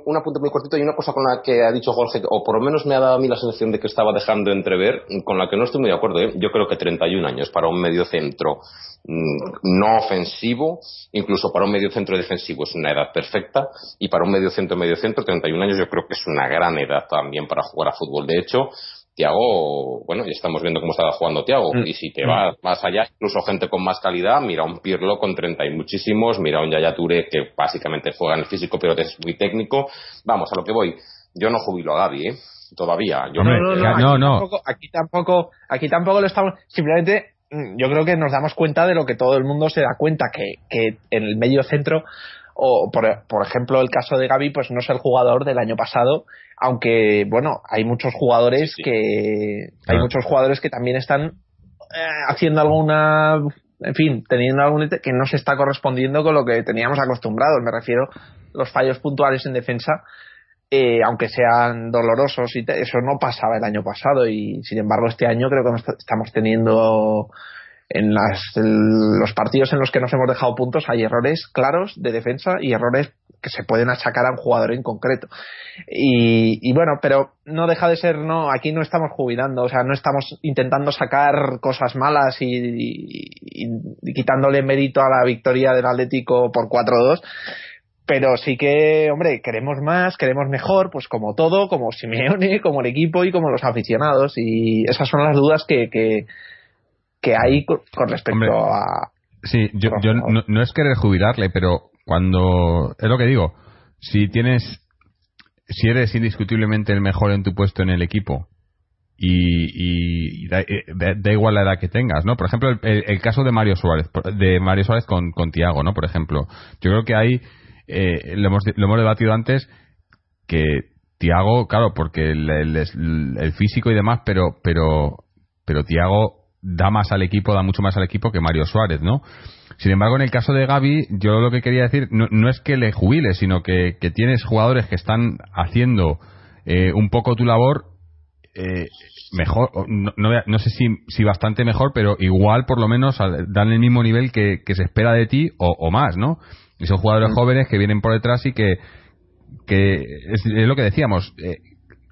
un apunte muy cortito y una cosa con la que ha dicho Jorge, o por lo menos me ha dado a mí la sensación de que estaba dejando entrever, con la que no estoy muy de acuerdo. ¿eh? Yo creo que 31 años para un medio centro mm, no ofensivo, incluso para un medio centro defensivo es una edad perfecta, y para un medio centro medio centro 31 años yo creo que es una gran edad también para jugar a fútbol. De hecho, Tiago, bueno, ya estamos viendo cómo estaba jugando Tiago. Mm. Y si te vas más allá, incluso gente con más calidad, mira un Pirlo con 30 y muchísimos, mira un Yaya Touré que básicamente juega en el físico pero es muy técnico. Vamos, a lo que voy. Yo no jubilo a Gaby, ¿eh? Todavía. Yo no, no, no, aquí, Tampoco, aquí tampoco, lo estamos. Simplemente mm, yo creo que nos damos cuenta de lo que todo el mundo se da cuenta, que, que en el medio centro o por, por, ejemplo el caso de Gaby pues no es el jugador del año pasado aunque bueno hay muchos jugadores que hay muchos jugadores que también están eh, haciendo alguna en fin teniendo algún que no se está correspondiendo con lo que teníamos acostumbrados. Me refiero los fallos puntuales en defensa eh, aunque sean dolorosos y eso no pasaba el año pasado y sin embargo este año creo que estamos teniendo en las, los partidos en los que nos hemos dejado puntos hay errores claros de defensa y errores que se pueden achacar a un jugador en concreto. Y, bueno, pero no deja de ser, no, aquí no estamos jubilando, o sea, no estamos intentando sacar cosas malas y, quitándole mérito a la victoria del Atlético por 4-2 pero sí que, hombre, queremos más, queremos mejor, pues como todo, como Simeone, como el equipo y como los aficionados. Y esas son las dudas que, que hay con respecto a. Sí, yo, yo no, es querer jubilarle, pero cuando. Es lo que digo. Si tienes. Si eres indiscutiblemente el mejor en tu puesto en el equipo y, da, igual la edad que tengas, ¿no? Por ejemplo, el, caso de Mario Suárez, de Mario Suárez con, con Tiago, ¿no? Por ejemplo, yo creo que hay, eh, lo, hemos, lo hemos debatido antes, que Tiago, claro, porque el, el, físico y demás, pero, pero, pero Tiago da más al equipo, da mucho más al equipo que Mario Suárez, ¿no? Sin embargo, en el caso de Gaby, yo lo que quería decir no, es que le jubile, sino que, que tienes jugadores que están haciendo eh, un poco tu labor eh, mejor, no, no, sé si, si, bastante mejor, pero igual por lo menos dan el mismo nivel que, se espera de ti o, más, ¿no? Y son jugadores mm. jóvenes que vienen por detrás y que, que es, lo que decíamos. Eh,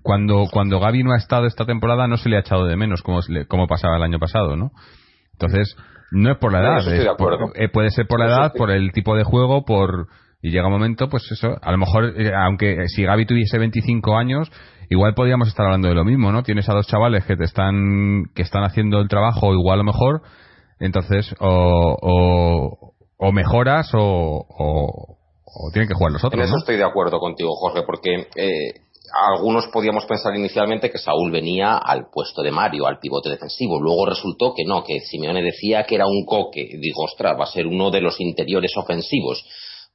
cuando, cuando Gaby no ha estado esta temporada no se le ha echado de menos como, como pasaba el año pasado, ¿no? Entonces, no es por la edad, eh, puede ser por la edad, por el tipo de juego, por y llega un momento, pues eso, a lo mejor, eh, aunque si Gaby tuviese 25 años, igual podríamos estar hablando de lo mismo, ¿no? Tienes a dos chavales que te están, que están haciendo el trabajo igual o mejor, entonces, o, o, mejoras o, o, tienen que jugar los otros. En eso estoy de acuerdo contigo, Jorge, porque eh, algunos podíamos pensar inicialmente que Saúl venía al puesto de Mario, al pivote defensivo. Luego resultó que no, que Simeone decía que era un coque. Digo, ostras, va a ser uno de los interiores ofensivos.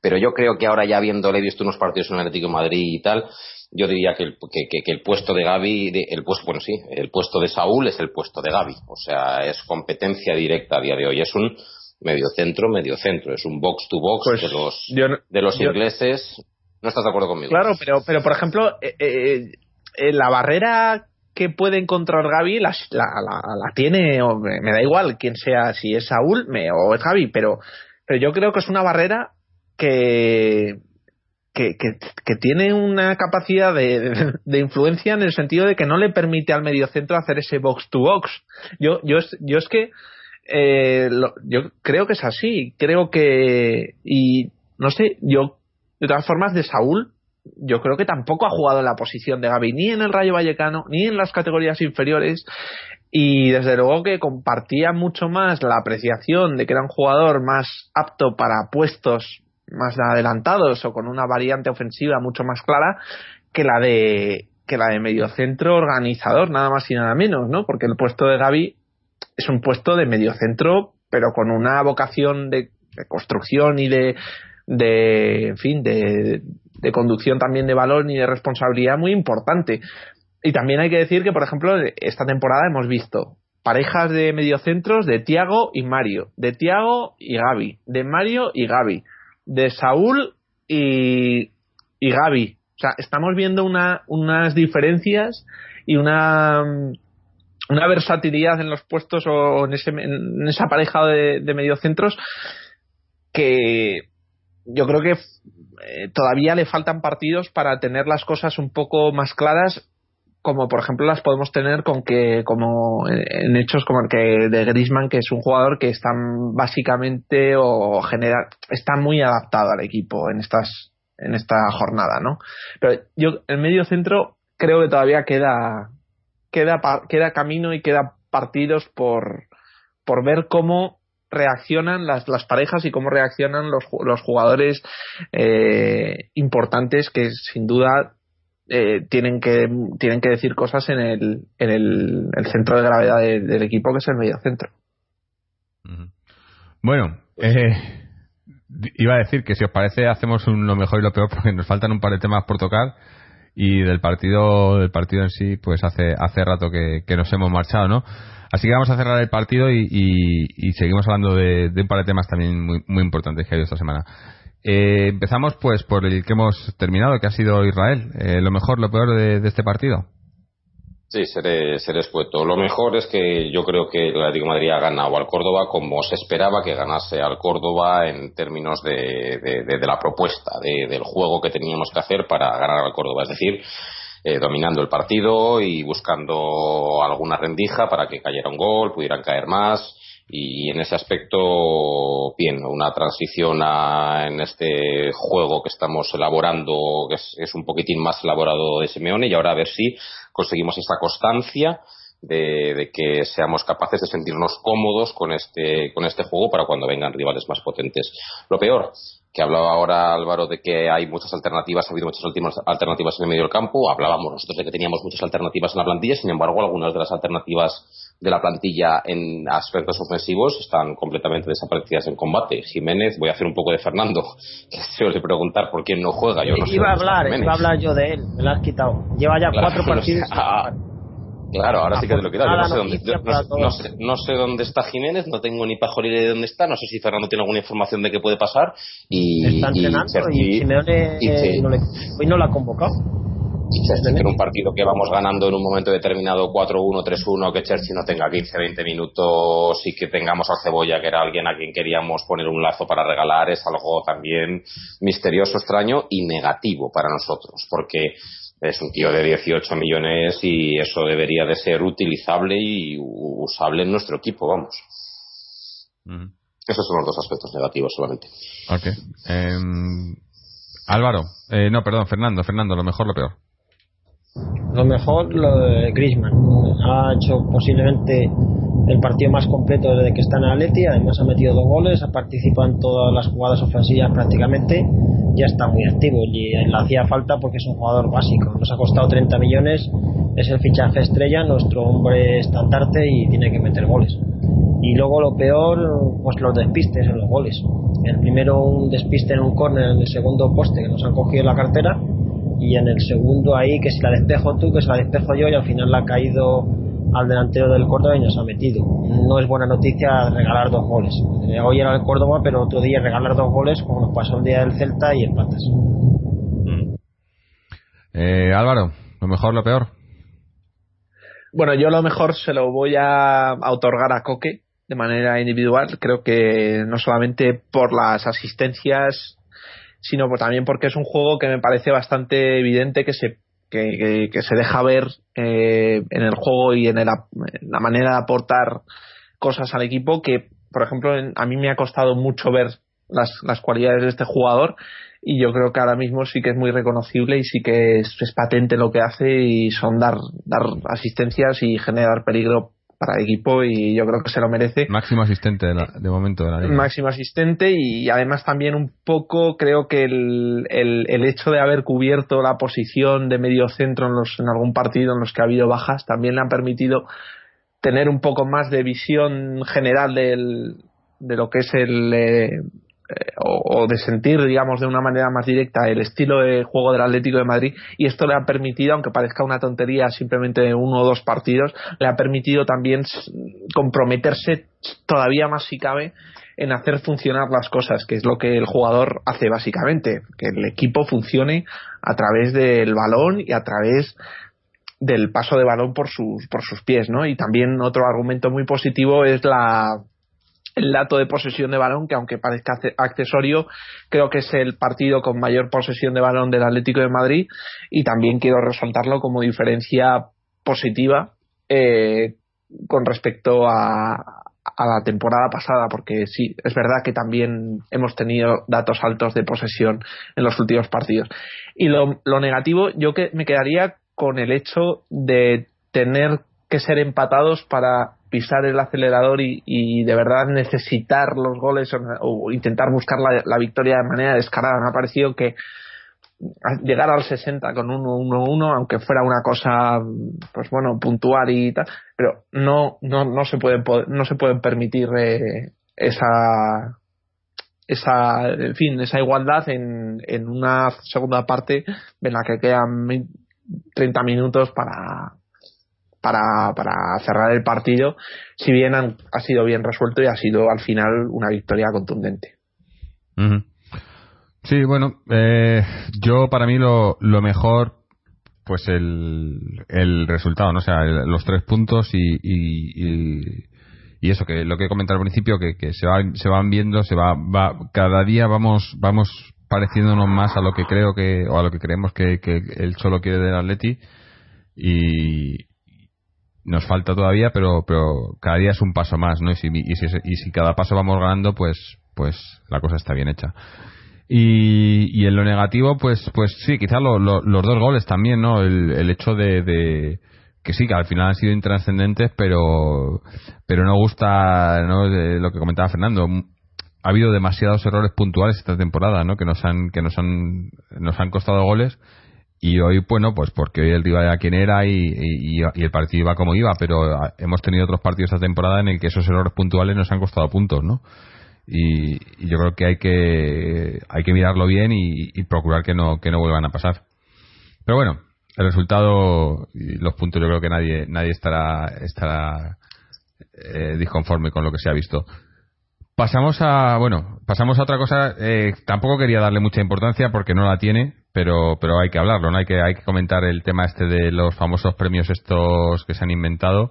Pero yo creo que ahora ya habiéndole visto unos partidos en el Atlético de Madrid y tal, yo diría que el, que, el puesto de Gaby, el puesto, bueno sí, el puesto de Saúl es el puesto de Gaby. O sea, es competencia directa a día de hoy. Es un medio centro, medio centro. Es un box to box pues de los, de los ingleses ¿No estás de acuerdo conmigo? Claro, pero, pero por ejemplo, eh, eh, eh, la barrera que puede encontrar Gaby la, la, la, tiene, me da igual quién sea, si es Saúl me, o es Gaby, pero, pero yo creo que es una barrera que, que, que, tiene una capacidad de, de, influencia en el sentido de que no le permite al mediocentro hacer ese box to box. Yo, yo, yo es que eh, yo creo que es así. Creo que. Y no sé, yo de todas formas, de Saúl, yo creo que tampoco ha jugado en la posición de Gaby, ni en el Rayo Vallecano, ni en las categorías inferiores. Y desde luego que compartía mucho más la apreciación de que era un jugador más apto para puestos más adelantados o con una variante ofensiva mucho más clara que la de que la de mediocentro organizador, nada más y nada menos, ¿no? Porque el puesto de Gaby es un puesto de mediocentro, pero con una vocación de construcción y de de, en fin, de, de conducción también de balón y de responsabilidad muy importante. Y también hay que decir que, por ejemplo, esta temporada hemos visto parejas de mediocentros de Tiago y Mario, de Tiago y Gaby, de Mario y Gaby, de Saúl y, y Gaby. O sea, estamos viendo una, unas diferencias y una, una versatilidad en los puestos o en, ese, en esa pareja de, de mediocentros que yo creo que eh, todavía le faltan partidos para tener las cosas un poco más claras como por ejemplo las podemos tener con que como en hechos como el que de Griezmann que es un jugador que está básicamente o genera está muy adaptado al equipo en estas en esta jornada no pero yo el medio centro creo que todavía queda queda queda camino y queda partidos por por ver cómo reaccionan las, las parejas y cómo reaccionan los, los jugadores eh, importantes que sin duda eh, tienen que tienen que decir cosas en el, en el, centro de gravedad del equipo que es el mediocentro. Bueno eh, iba a decir que si os parece hacemos un, lo mejor y lo peor porque nos faltan un par de temas por tocar y del partido del partido en sí pues hace hace rato que, que nos hemos marchado no Así que vamos a cerrar el partido y, seguimos hablando de, un par de temas también muy, muy importantes que ha habido esta semana. Eh, empezamos pues por el que hemos terminado, que ha sido Israel. Eh, lo mejor, lo peor de, este partido. Sí, seré, seré escueto. Lo mejor es que yo creo que el Atlético de Madrid ha ganado al Córdoba como se esperaba que ganase al Córdoba en términos de, de la propuesta, del juego que teníamos que hacer para ganar al Córdoba. Es decir, eh, dominando el partido y buscando alguna rendija para que cayera un gol, pudieran caer más. Y en ese aspecto, bien, una transición en este juego que estamos elaborando, que es, un poquitín más elaborado de Simeone, y ahora a ver si conseguimos esa constancia de, que seamos capaces de sentirnos cómodos con este, con este juego para cuando vengan rivales más potentes. Lo peor, que hablaba ahora Álvaro de que hay muchas alternativas, ha habido muchas últimas alternativas en el medio del campo, hablábamos nosotros de que teníamos muchas alternativas en la plantilla, sin embargo algunas de las alternativas de la plantilla en aspectos ofensivos están completamente desaparecidas en combate. Jiménez, voy a hacer un poco de Fernando, que se os preguntar por quién no juega. Yo no iba a hablar, iba a hablar yo de él, me lo has quitado. Lleva ya cuatro partidos. Claro, ahora sí que te lo quitas. no sé, dónde, no, sé, dónde está Jiménez, no tengo ni pajolera de dónde está, no sé si Fernando tiene alguna información de qué puede pasar. Y, está entrenando y, Simeone no le, hoy no lo ha convocado. Y que en un partido que vamos ganando en un momento determinado 4-1, 3-1, que Chelsea no tenga 15, 20 minutos y que tengamos a Cebolla, que era alguien a quien queríamos poner un lazo para regalar, es algo también misterioso, extraño y negativo para nosotros, porque es un tío de 18 millones y eso debería de ser utilizable y usable en nuestro equipo, vamos. Esos son los dos aspectos negativos solamente. Ok. Em, Álvaro, eh, no, perdón, Fernando, Fernando, lo mejor, lo peor. Lo mejor, lo de Griezmann. Ha hecho posiblemente el partido más completo desde que está en Atleti, además ha metido dos goles, ha participado en todas las jugadas ofensivas prácticamente, ya está muy activo y le hacía falta porque es un jugador básico, nos ha costado 30 millones, es el fichaje estrella, nuestro hombre estandarte y tiene que meter goles. Y luego lo peor, pues los despistes en los goles. El primero un despiste en un córner, en el segundo poste que nos han cogido la cartera y en el segundo ahí que si la despejo tú, que si la despejo yo y al final la ha caído al delantero del Córdoba y nos ha metido. No es buena noticia regalar dos goles. Eh, hoy era el Córdoba, pero otro día regalar dos goles, como nos pasó el día del Celta y empatas. Mm. Eh, Álvaro, ¿lo mejor, lo peor? Bueno, yo lo mejor se lo voy a otorgar a Coque de manera individual. Creo que no solamente por las asistencias, sino también porque es un juego que me parece bastante evidente que se que, se deja ver eh, en el juego y en, la manera de aportar cosas al equipo que, por ejemplo, a mí me ha costado mucho ver las, las cualidades de este jugador y yo creo que ahora mismo sí que es muy reconocible y sí que es, es patente lo que hace y son dar, dar asistencias y generar peligro para el equipo y yo creo que se lo merece. Máximo asistente de, momento de la liga. Máximo asistente y además también un poco creo que el, el, hecho de haber cubierto la posición de medio centro en, los, en algún partido en los que ha habido bajas también le han permitido tener un poco más de visión general del, de lo que es el, eh, eh, o, de sentir, digamos, de una manera más directa el estilo de juego del Atlético de Madrid y esto le ha permitido, aunque parezca una tontería simplemente uno o dos partidos, le ha permitido también comprometerse todavía más si cabe en hacer funcionar las cosas, que es lo que el jugador hace básicamente, que el equipo funcione a través del balón y a través del paso de balón por sus, por sus pies, ¿no? Y también otro argumento muy positivo es la el dato de posesión de balón, que aunque parezca accesorio, creo que es el partido con mayor posesión de balón del Atlético de Madrid y también quiero resaltarlo como diferencia positiva eh, con respecto a, la temporada pasada, porque sí, es verdad que también hemos tenido datos altos de posesión en los últimos partidos. Y lo, lo negativo, yo que me quedaría con el hecho de tener que ser empatados para pisar el acelerador y, de verdad necesitar los goles o, intentar buscar la, victoria de manera descarada. Me ha parecido que llegar al 60 con 1-1-1, aunque fuera una cosa, pues bueno, puntual y tal, pero no, no, no se pueden, no se pueden permitir eh, esa, esa, en fin, esa igualdad en, en una segunda parte en la que quedan 30 minutos para, para, para cerrar el partido, si bien ha sido bien resuelto y ha sido al final una victoria contundente. Sí, bueno, eh, yo para mí lo, lo mejor, pues el, el resultado, ¿no? O sea, los tres puntos y, y, y, eso, que lo que he comentado al principio, que, que se, va, se van viendo, se va, va, cada día vamos, vamos pareciéndonos más a lo que creo que, o a lo que creemos que, que el solo quiere del Atleti y, nos falta todavía, pero, pero cada día es un paso más, ¿no? Y si, y si, y si cada paso vamos ganando, pues, pues la cosa está bien hecha. Y, y en lo negativo, pues, pues sí, quizás los dos goles también, ¿no? El, el hecho de, de que sí, que al final han sido intrascendentes, pero, pero no gusta ¿no? Lo que comentaba Fernando. Ha habido demasiados errores puntuales esta temporada, ¿no? Que nos han, que nos han, nos han costado goles. Y hoy, bueno, pues porque hoy el rival era quien era y, y, el partido iba como iba, pero hemos tenido otros partidos esta temporada en el que esos errores puntuales nos han costado puntos, ¿no? Y, y yo creo que hay que, hay que mirarlo bien y, y procurar que no, que no vuelvan a pasar. Pero bueno, el resultado y los puntos yo creo que nadie nadie estará estará eh, disconforme con lo que se ha visto pasamos a bueno pasamos a otra cosa eh, tampoco quería darle mucha importancia porque no la tiene pero pero hay que hablarlo no hay que hay que comentar el tema este de los famosos premios estos que se han inventado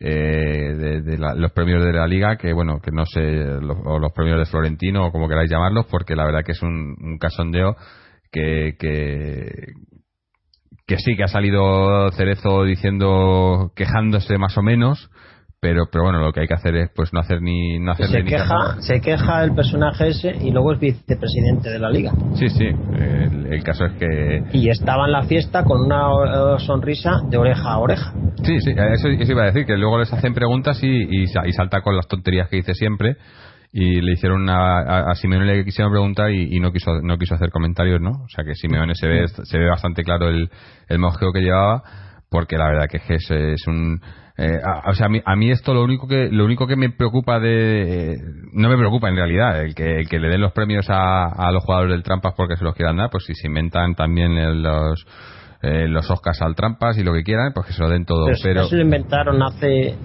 eh, de, los premios de la liga que bueno que no sé los, o los premios de Florentino o como queráis llamarlos porque la verdad que es un, un casondeo que, que, que sí que ha salido Cerezo diciendo quejándose más o menos pero pero bueno lo que hay que hacer es pues no hacer ni no hacer se queja se queja el personaje ese y luego es vicepresidente de la liga. Sí sí el, caso es que y estaba en la fiesta con una sonrisa de oreja a oreja. Sí sí eso, iba a decir que luego les hacen preguntas y, y, y salta con las tonterías que dice siempre. Y le hicieron una, a, a, Simeone le quisieron preguntar y, y, no quiso no quiso hacer comentarios no o sea que Simeone se ve se ve bastante claro el el mojeo que llevaba porque la verdad que es, es un eh, a, o sea a mí, a mí, esto lo único que lo único que me preocupa de eh, no me preocupa en realidad el que el que le den los premios a, a los jugadores del trampas porque se los quieran dar pues si se inventan también los eh, los Oscars al trampas y lo que quieran, pues que se lo den todo. Pero, pero... eso lo inventaron hace.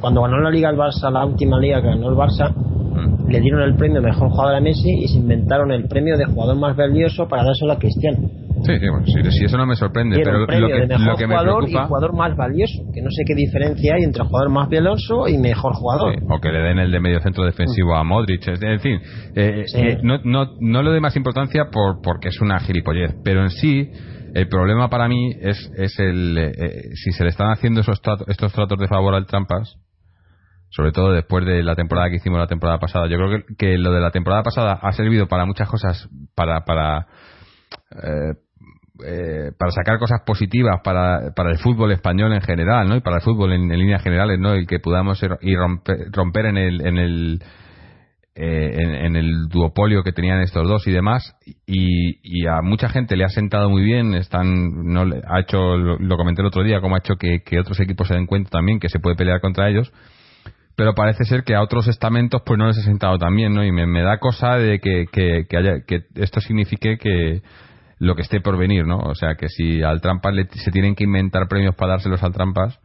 Cuando ganó la Liga el Barça, la última liga que ganó el Barça, mm. le dieron el premio mejor jugador a Messi y se inventaron el premio de jugador más valioso para dárselo a Cristiano. Sí, sí, bueno, sí, sí, eso no me sorprende, pero lo que, lo que me jugador preocupa... y jugador más valioso, que no sé qué diferencia hay entre jugador más valioso y mejor jugador. Sí, o que le den el de medio centro defensivo a Modric, en fin, eh, Sí. eh, no, no, no le doy más importancia por porque es una gilipollez, pero en sí el problema para mí es, es el eh, si se le están haciendo esos tratos, estos tratos de favor al Trampas, sobre todo después de la temporada que hicimos la temporada pasada. Yo creo que, que lo de la temporada pasada ha servido para muchas cosas, para para eh, eh, para sacar cosas positivas para, para el fútbol español en general, ¿no? Y para el fútbol en, líneas generales, ¿no? Y que podamos ir, romper, romper en el en el eh, en, el duopolio que tenían estos dos y demás y, y, a mucha gente le ha sentado muy bien están no ha hecho lo, lo comenté el otro día como ha hecho que, que, otros equipos se den cuenta también que se puede pelear contra ellos pero parece ser que a otros estamentos pues no les ha sentado tan bien ¿no? y me, me da cosa de que, que, que, haya, que esto signifique que lo que esté por venir no o sea que si al trampas le, se tienen que inventar premios para dárselos al trampas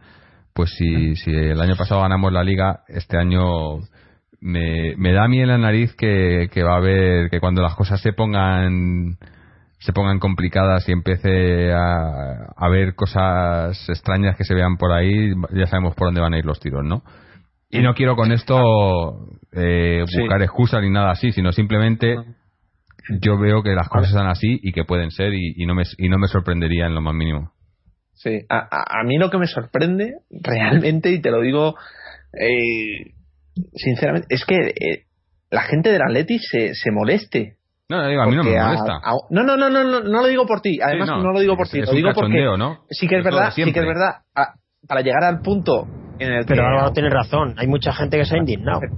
pues si, si el año pasado ganamos la liga este año me, me da a mí en la nariz que, que va a haber que cuando las cosas se pongan se pongan complicadas y empiece a, a ver cosas extrañas que se vean por ahí ya sabemos por dónde van a ir los tiros no y no quiero con esto eh, buscar sí. excusas ni nada así sino simplemente yo veo que las cosas están así y que pueden ser y, y no me y no me sorprendería en lo más mínimo sí a, a, a mí lo que me sorprende realmente y te lo digo eh, sinceramente, es que eh, la gente del Atleti se, se moleste. No, no, a mí no me molesta. A, a, no, no, no, no, no, no lo digo por ti. Además, sí, no, no, lo digo por ti. Es lo digo porque ¿no? sí que es, es verdad, sí que es verdad. para llegar al punto en el pero que. Álvaro tiene razón. Hay mucha gente que se ha indignado. Pero,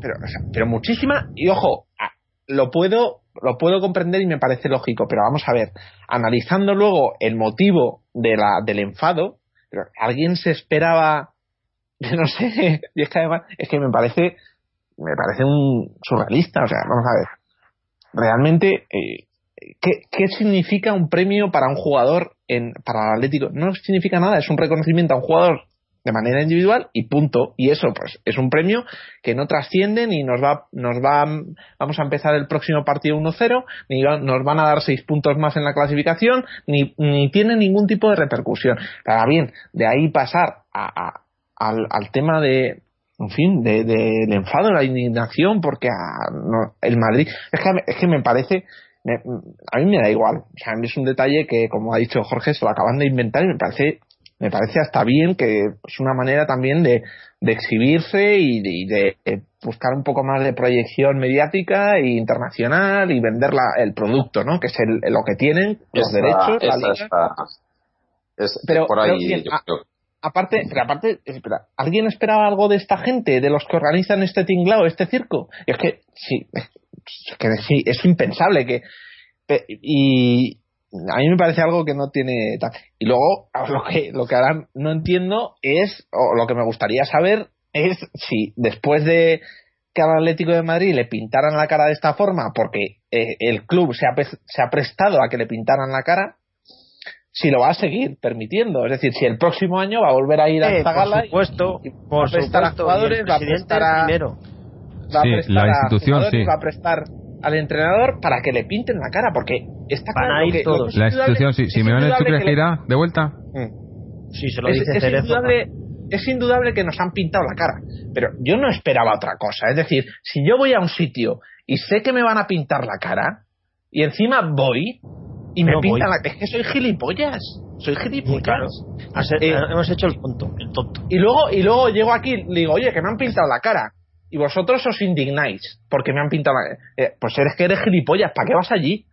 pero, o sea, pero muchísima. Y ojo, lo puedo, lo puedo comprender y me parece lógico. Pero vamos a ver, analizando luego el motivo de la, del enfado, alguien se esperaba no sé, y es que además, es que me parece, me parece un surrealista, o sea, vamos a ver, realmente, eh, ¿qué, ¿qué, significa un premio para un jugador en, para el Atlético? No significa nada, es un reconocimiento a un jugador de manera individual y punto. Y eso, pues, es un premio que no trasciende ni nos va, nos va, vamos a empezar el próximo partido 1-0, ni nos van a dar seis puntos más en la clasificación, ni, tiene ningún tipo de repercusión. Ahora bien, de ahí pasar a, a al, tema de, en fin, del de, de enfado, la indignación, porque a, no, el Madrid, es que, es que me parece, me, a mí me da igual, o sea, es un detalle que, como ha dicho Jorge, se lo acaban de inventar y me parece, me parece hasta bien que es una manera también de, de exhibirse y de, y de, de, buscar un poco más de proyección mediática e internacional y vender la, el producto, ¿no? Que es el, lo que tienen, los esa, derechos, esa la liga. Está, es, pero, por ahí, pero bien, yo a, creo aparte, pero aparte, espera, ¿alguien esperaba algo de esta gente, de los que organizan este tinglao, este circo? Y es que sí, es que sí, es impensable que pe- y a mí me parece algo que no tiene tal. y luego lo que lo que ahora no entiendo es o lo que me gustaría saber es si después de que al Atlético de Madrid le pintaran la cara de esta forma porque eh, el club se ha, se ha prestado a que le pintaran la cara si lo va a seguir permitiendo es decir si el próximo año va a volver a ir a Eh, esta por gala y- supuesto, y va por a prestar a supuesto, jugadores y el va a prestar a, primero. va a Sí, prestar la a institución, jugadores, sí. va a prestar al entrenador para que le pinten la cara porque está Van claro a ir que- lo todos. La institución, sí. es Simeone, ¿tú indudable crees que que le- irá de vuelta? Mm. Sí, se lo es, dice es Cerezo. indudable, es indudable que nos han pintado la cara, pero yo no esperaba otra cosa. Es decir, si yo voy a un sitio y sé que me van a pintar la cara y encima voy y me No pintan voy. la es que soy gilipollas, soy gilipollas. Sí, claro. Has- Eh, hemos hecho el tonto, el tonto. Y luego y luego llego aquí y digo, oye, que me han pintado la cara. Y vosotros os indignáis porque me han pintado. Eh, pues eres que eres gilipollas, ¿para qué vas allí?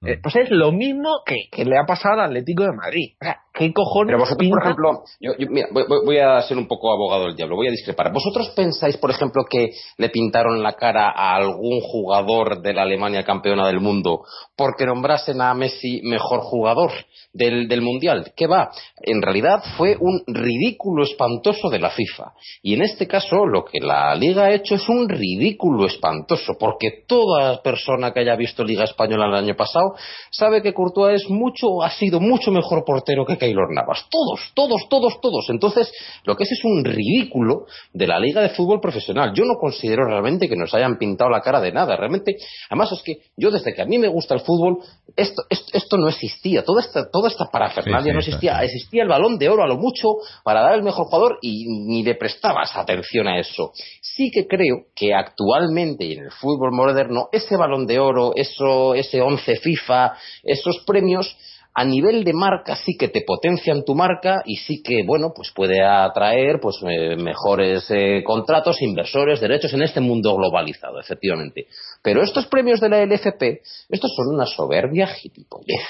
Mm. Eh, pues es lo mismo que, que le ha pasado al Atlético de Madrid. O sea, ¿qué cojones Pero vosotros, por ejemplo, yo, yo- mira, voy- voy a ser un poco abogado del diablo, voy a discrepar. ¿Vosotros pensáis, por ejemplo, que le pintaron la cara a algún jugador de la Alemania campeona del mundo porque nombrasen a Messi mejor jugador del, del Mundial? ¿Qué va? En realidad fue un ridículo espantoso de la FIFA. Y en este caso, lo que la Liga ha hecho es un ridículo espantoso, porque toda persona que haya visto Liga Española el año pasado sabe que Courtois mucho, ha sido mucho mejor portero que Keylor Navas. Todos, todos, todos, todos. Entonces, lo que es es un ridículo de la Liga de Fútbol Profesional. Yo no considero realmente que nos hayan pintado la cara de nada. Realmente, además es que yo desde que a mí me gusta el fútbol, esto, esto, esto no existía. Toda esta, toda esta parafernalia Sí, sí, no existía. claro. Existía el balón de oro a lo mucho para dar el mejor jugador y ni le prestabas atención a eso. Sí que creo que actualmente y en el fútbol moderno ese balón de oro, eso, ese 11 FIFA, esos premios a nivel de marca sí que te potencian tu marca y sí que bueno pues puede atraer pues eh, mejores eh, contratos inversores derechos en este mundo globalizado efectivamente pero estos premios de la LFP estos son una soberbia gilipollez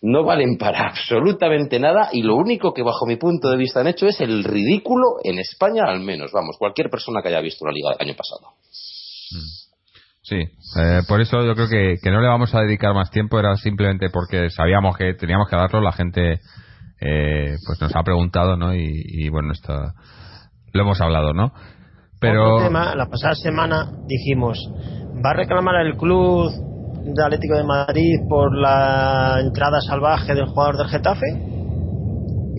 no valen para absolutamente nada y lo único que bajo mi punto de vista han hecho es el ridículo en España al menos vamos cualquier persona que haya visto la liga del año pasado Sí, eh, por eso yo creo que, que no le vamos a dedicar más tiempo, era simplemente porque sabíamos que teníamos que darlo, la gente eh, pues nos ha preguntado, ¿no? Y, y bueno, esto lo hemos hablado, ¿no? Pero Otro tema, la pasada semana dijimos, ¿va a reclamar el club de Atlético de Madrid por la entrada salvaje del jugador del Getafe?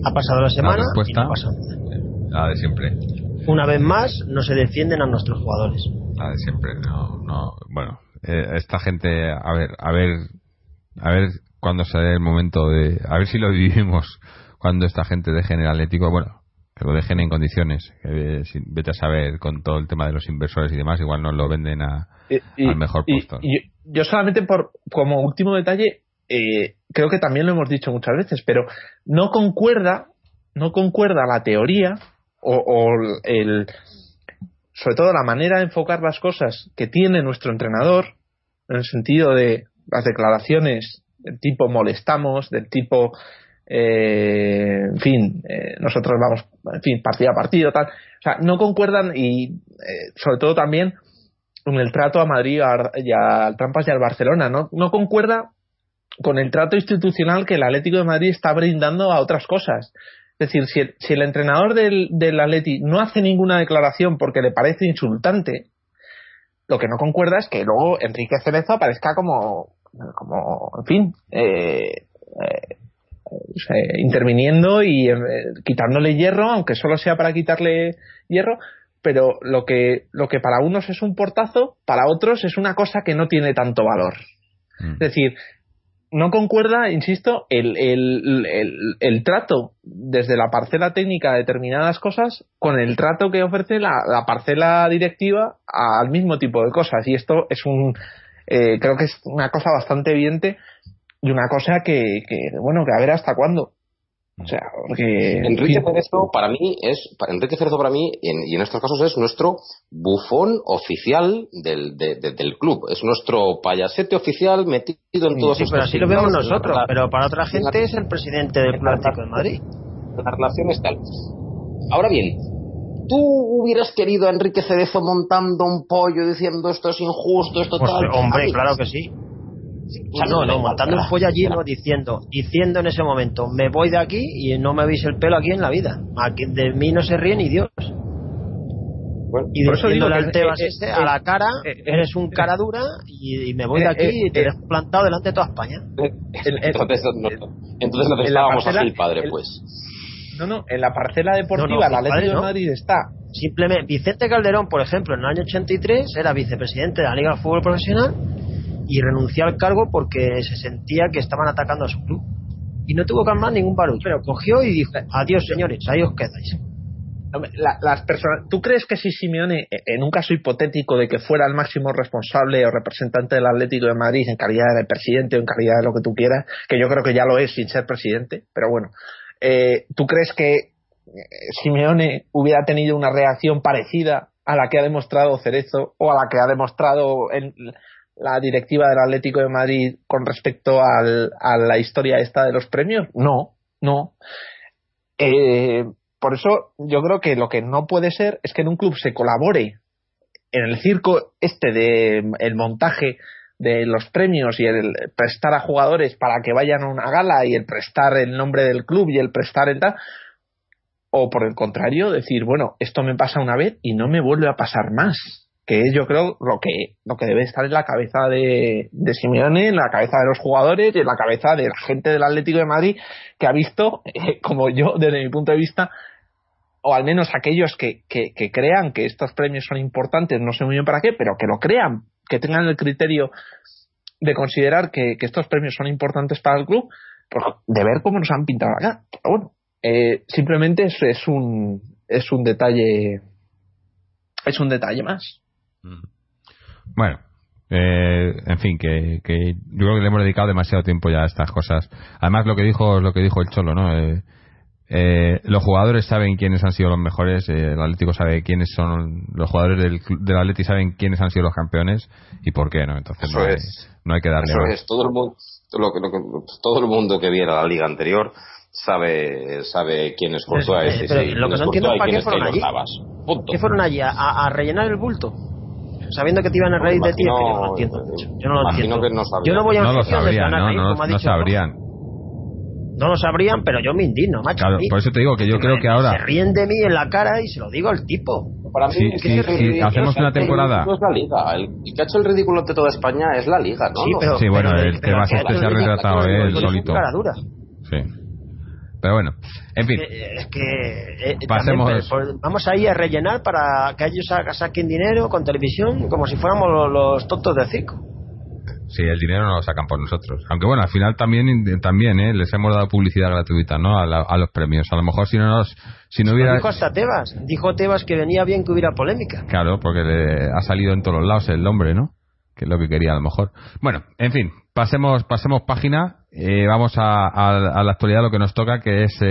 Ha pasado la semana y respuesta- no pasa nada. la de siempre, Una vez más, no se defienden a nuestros jugadores. la de siempre, no, no, bueno, eh, esta gente, a ver, a ver, a ver cuándo dé el momento de, a ver si lo vivimos cuando esta gente deje en el Atlético, bueno, que lo dejen en condiciones, eh, si- vete a saber con todo el tema de los inversores y demás, igual nos lo venden a, Y- al mejor y- puesto. y yo, yo solamente por como último detalle eh, creo que también lo hemos dicho muchas veces pero no concuerda no concuerda la teoría o, o el sobre todo la manera de enfocar las cosas que tiene nuestro entrenador en el sentido de las declaraciones del tipo molestamos del tipo eh, en fin eh, nosotros vamos en fin partido a partido tal o sea no concuerdan y eh, sobre todo también con el trato a Madrid y al Trampas y al Barcelona. No, concuerda con el trato institucional que el Atlético de Madrid está brindando a otras cosas. Es decir, si el, entrenador del, del Atleti no hace ninguna declaración porque le parece insultante, lo que no concuerda es que luego Enrique Cerezo aparezca como, como en fin, eh, eh, interviniendo y eh, quitándole hierro, aunque solo sea para quitarle hierro, pero lo que, lo que para unos es un portazo, para otros es una cosa que no tiene tanto valor. Mm. Es decir, no concuerda, insisto, el, el, el, el trato desde la parcela técnica de determinadas cosas con el trato que ofrece la, la parcela directiva al mismo tipo de cosas. Y esto es un, eh, creo que es una cosa bastante evidente y una cosa que, que, bueno, que a ver hasta cuándo. O sea, porque... en Enrique Cerezo para mí es Enrique Cerezo para mí en- y en estos casos es nuestro bufón oficial del, de- de- del club es nuestro payasete oficial metido en todos Sí, estos pero así lo vemos nosotros. la- Pero para otra gente es el presidente del Club Atlético de Madrid. la relación es tal. Ahora bien, ¿tú hubieras querido a Enrique Cerezo montando un pollo diciendo esto es injusto, esto Pues, tal? hombre, claro que sí. O sea, No, no, montando un pollo allí, no, diciendo, diciendo en ese momento, me voy de aquí y no me veis el pelo aquí en la vida. Aquí, de mí no se ríe ni Dios. Bueno, Y Por eso al Tebas eh, este, eh, a la cara, eh, eh, eres un cara dura y, y me voy de aquí eh, y te eh, dejo plantado delante de toda España. entonces, no, entonces no te en la estábamos parcela- así el padre, el- pues. No, no, en la parcela deportiva, No, no, el Atlético padre, de no. Madrid está. Simplemente, Vicente Calderón, por ejemplo, en el año 83 era vicepresidente de la Liga de Fútbol Profesional y renunció al cargo porque se sentía que estaban atacando a su club. Y no tuvo que armar ningún barullo. Pero cogió y dijo, adiós señores, ahí os quedáis. La- las personas, ¿Tú crees que si Simeone, eh, en un caso hipotético de que fuera el máximo responsable o representante del Atlético de Madrid en calidad de presidente o en calidad de lo que tú quieras, que yo creo que ya lo es sin ser presidente, pero bueno, eh, ¿tú crees que eh, Simeone hubiera tenido una reacción parecida a la que ha demostrado Cerezo o a la que ha demostrado en la directiva del Atlético de Madrid con respecto al- a la historia esta de los premios? No, no. Eh, por eso yo creo que lo que no puede ser es que en un club se colabore en el circo este de el montaje de los premios y el prestar a jugadores para que vayan a una gala y el prestar el nombre del club y el prestar el tal o por el contrario decir bueno esto me pasa una vez y no me vuelve a pasar más que es yo creo lo que lo que debe estar en la cabeza de, de Simeone en la cabeza de los jugadores en la cabeza de la gente del Atlético de Madrid que ha visto eh, como yo desde mi punto de vista o al menos aquellos que, que, que crean que estos premios son importantes, no sé muy bien para qué, pero que lo crean, que tengan el criterio de considerar que, que estos premios son importantes para el club, pues de ver cómo nos han pintado acá. Pero bueno, eh, simplemente es, es un es un detalle es un detalle más. Bueno, eh, en fin, que, que yo creo que le hemos dedicado demasiado tiempo ya a estas cosas. Además, lo que dijo lo que dijo el Cholo, ¿no? Eh, eh, los jugadores saben quiénes han sido los mejores, eh, el Atlético sabe quiénes son los jugadores del, del Atlético saben quiénes han sido los campeones y por qué, ¿no? Entonces Eso no hay, es. no hay que darle Eso más. es, todo el mundo, lo que- lo que- todo el mundo que viera la liga anterior sabe sabe quién es Courtois Pero, pero quién lo que no entiendo es para qué fueron allí. ¿Qué fueron allí? ¿A, a- a rellenar el bulto? Sabiendo que te iban a reír de ti, es que yo no lo entiendo. Yo no lo entiendo. que no sabrían. yo no voy a No lo sabrían, ¿no? ahí, No, como ha no sabrían. No lo sabrían, pero yo me indigno, macho. Claro, por eso te digo que yo creo que ahora- Se ríen de mí en la cara y se lo digo al tipo. Para mí, Sí, es sí, que sí, ridículo- hacemos una temporada. Es la liga. El, el que ha hecho el ridículo ante toda España es la liga, ¿no? Sí, pero, Sí, bueno, pero- el pero que este se ha retratado él solito. Sí. Pero bueno, en fin. Eh, Es que eh, Pasemos- también, pues, vamos ahí a rellenar para que ellos sa- saquen dinero con televisión como si fuéramos los, los tontos del circo. Sí, el dinero no lo sacan por nosotros. Aunque bueno, al final también también ¿eh? les hemos dado publicidad gratuita ¿no? a, la- a los premios. A lo mejor si no nos, si no hubiera... dijo hasta Tebas. Dijo Tebas que venía bien que hubiera polémica. Claro, porque le ha salido en todos los lados el hombre, ¿no? Que es lo que quería a lo mejor. Bueno, en fin, pasemos pasemos página. Eh, vamos a, a- la actualidad, lo que nos toca, que es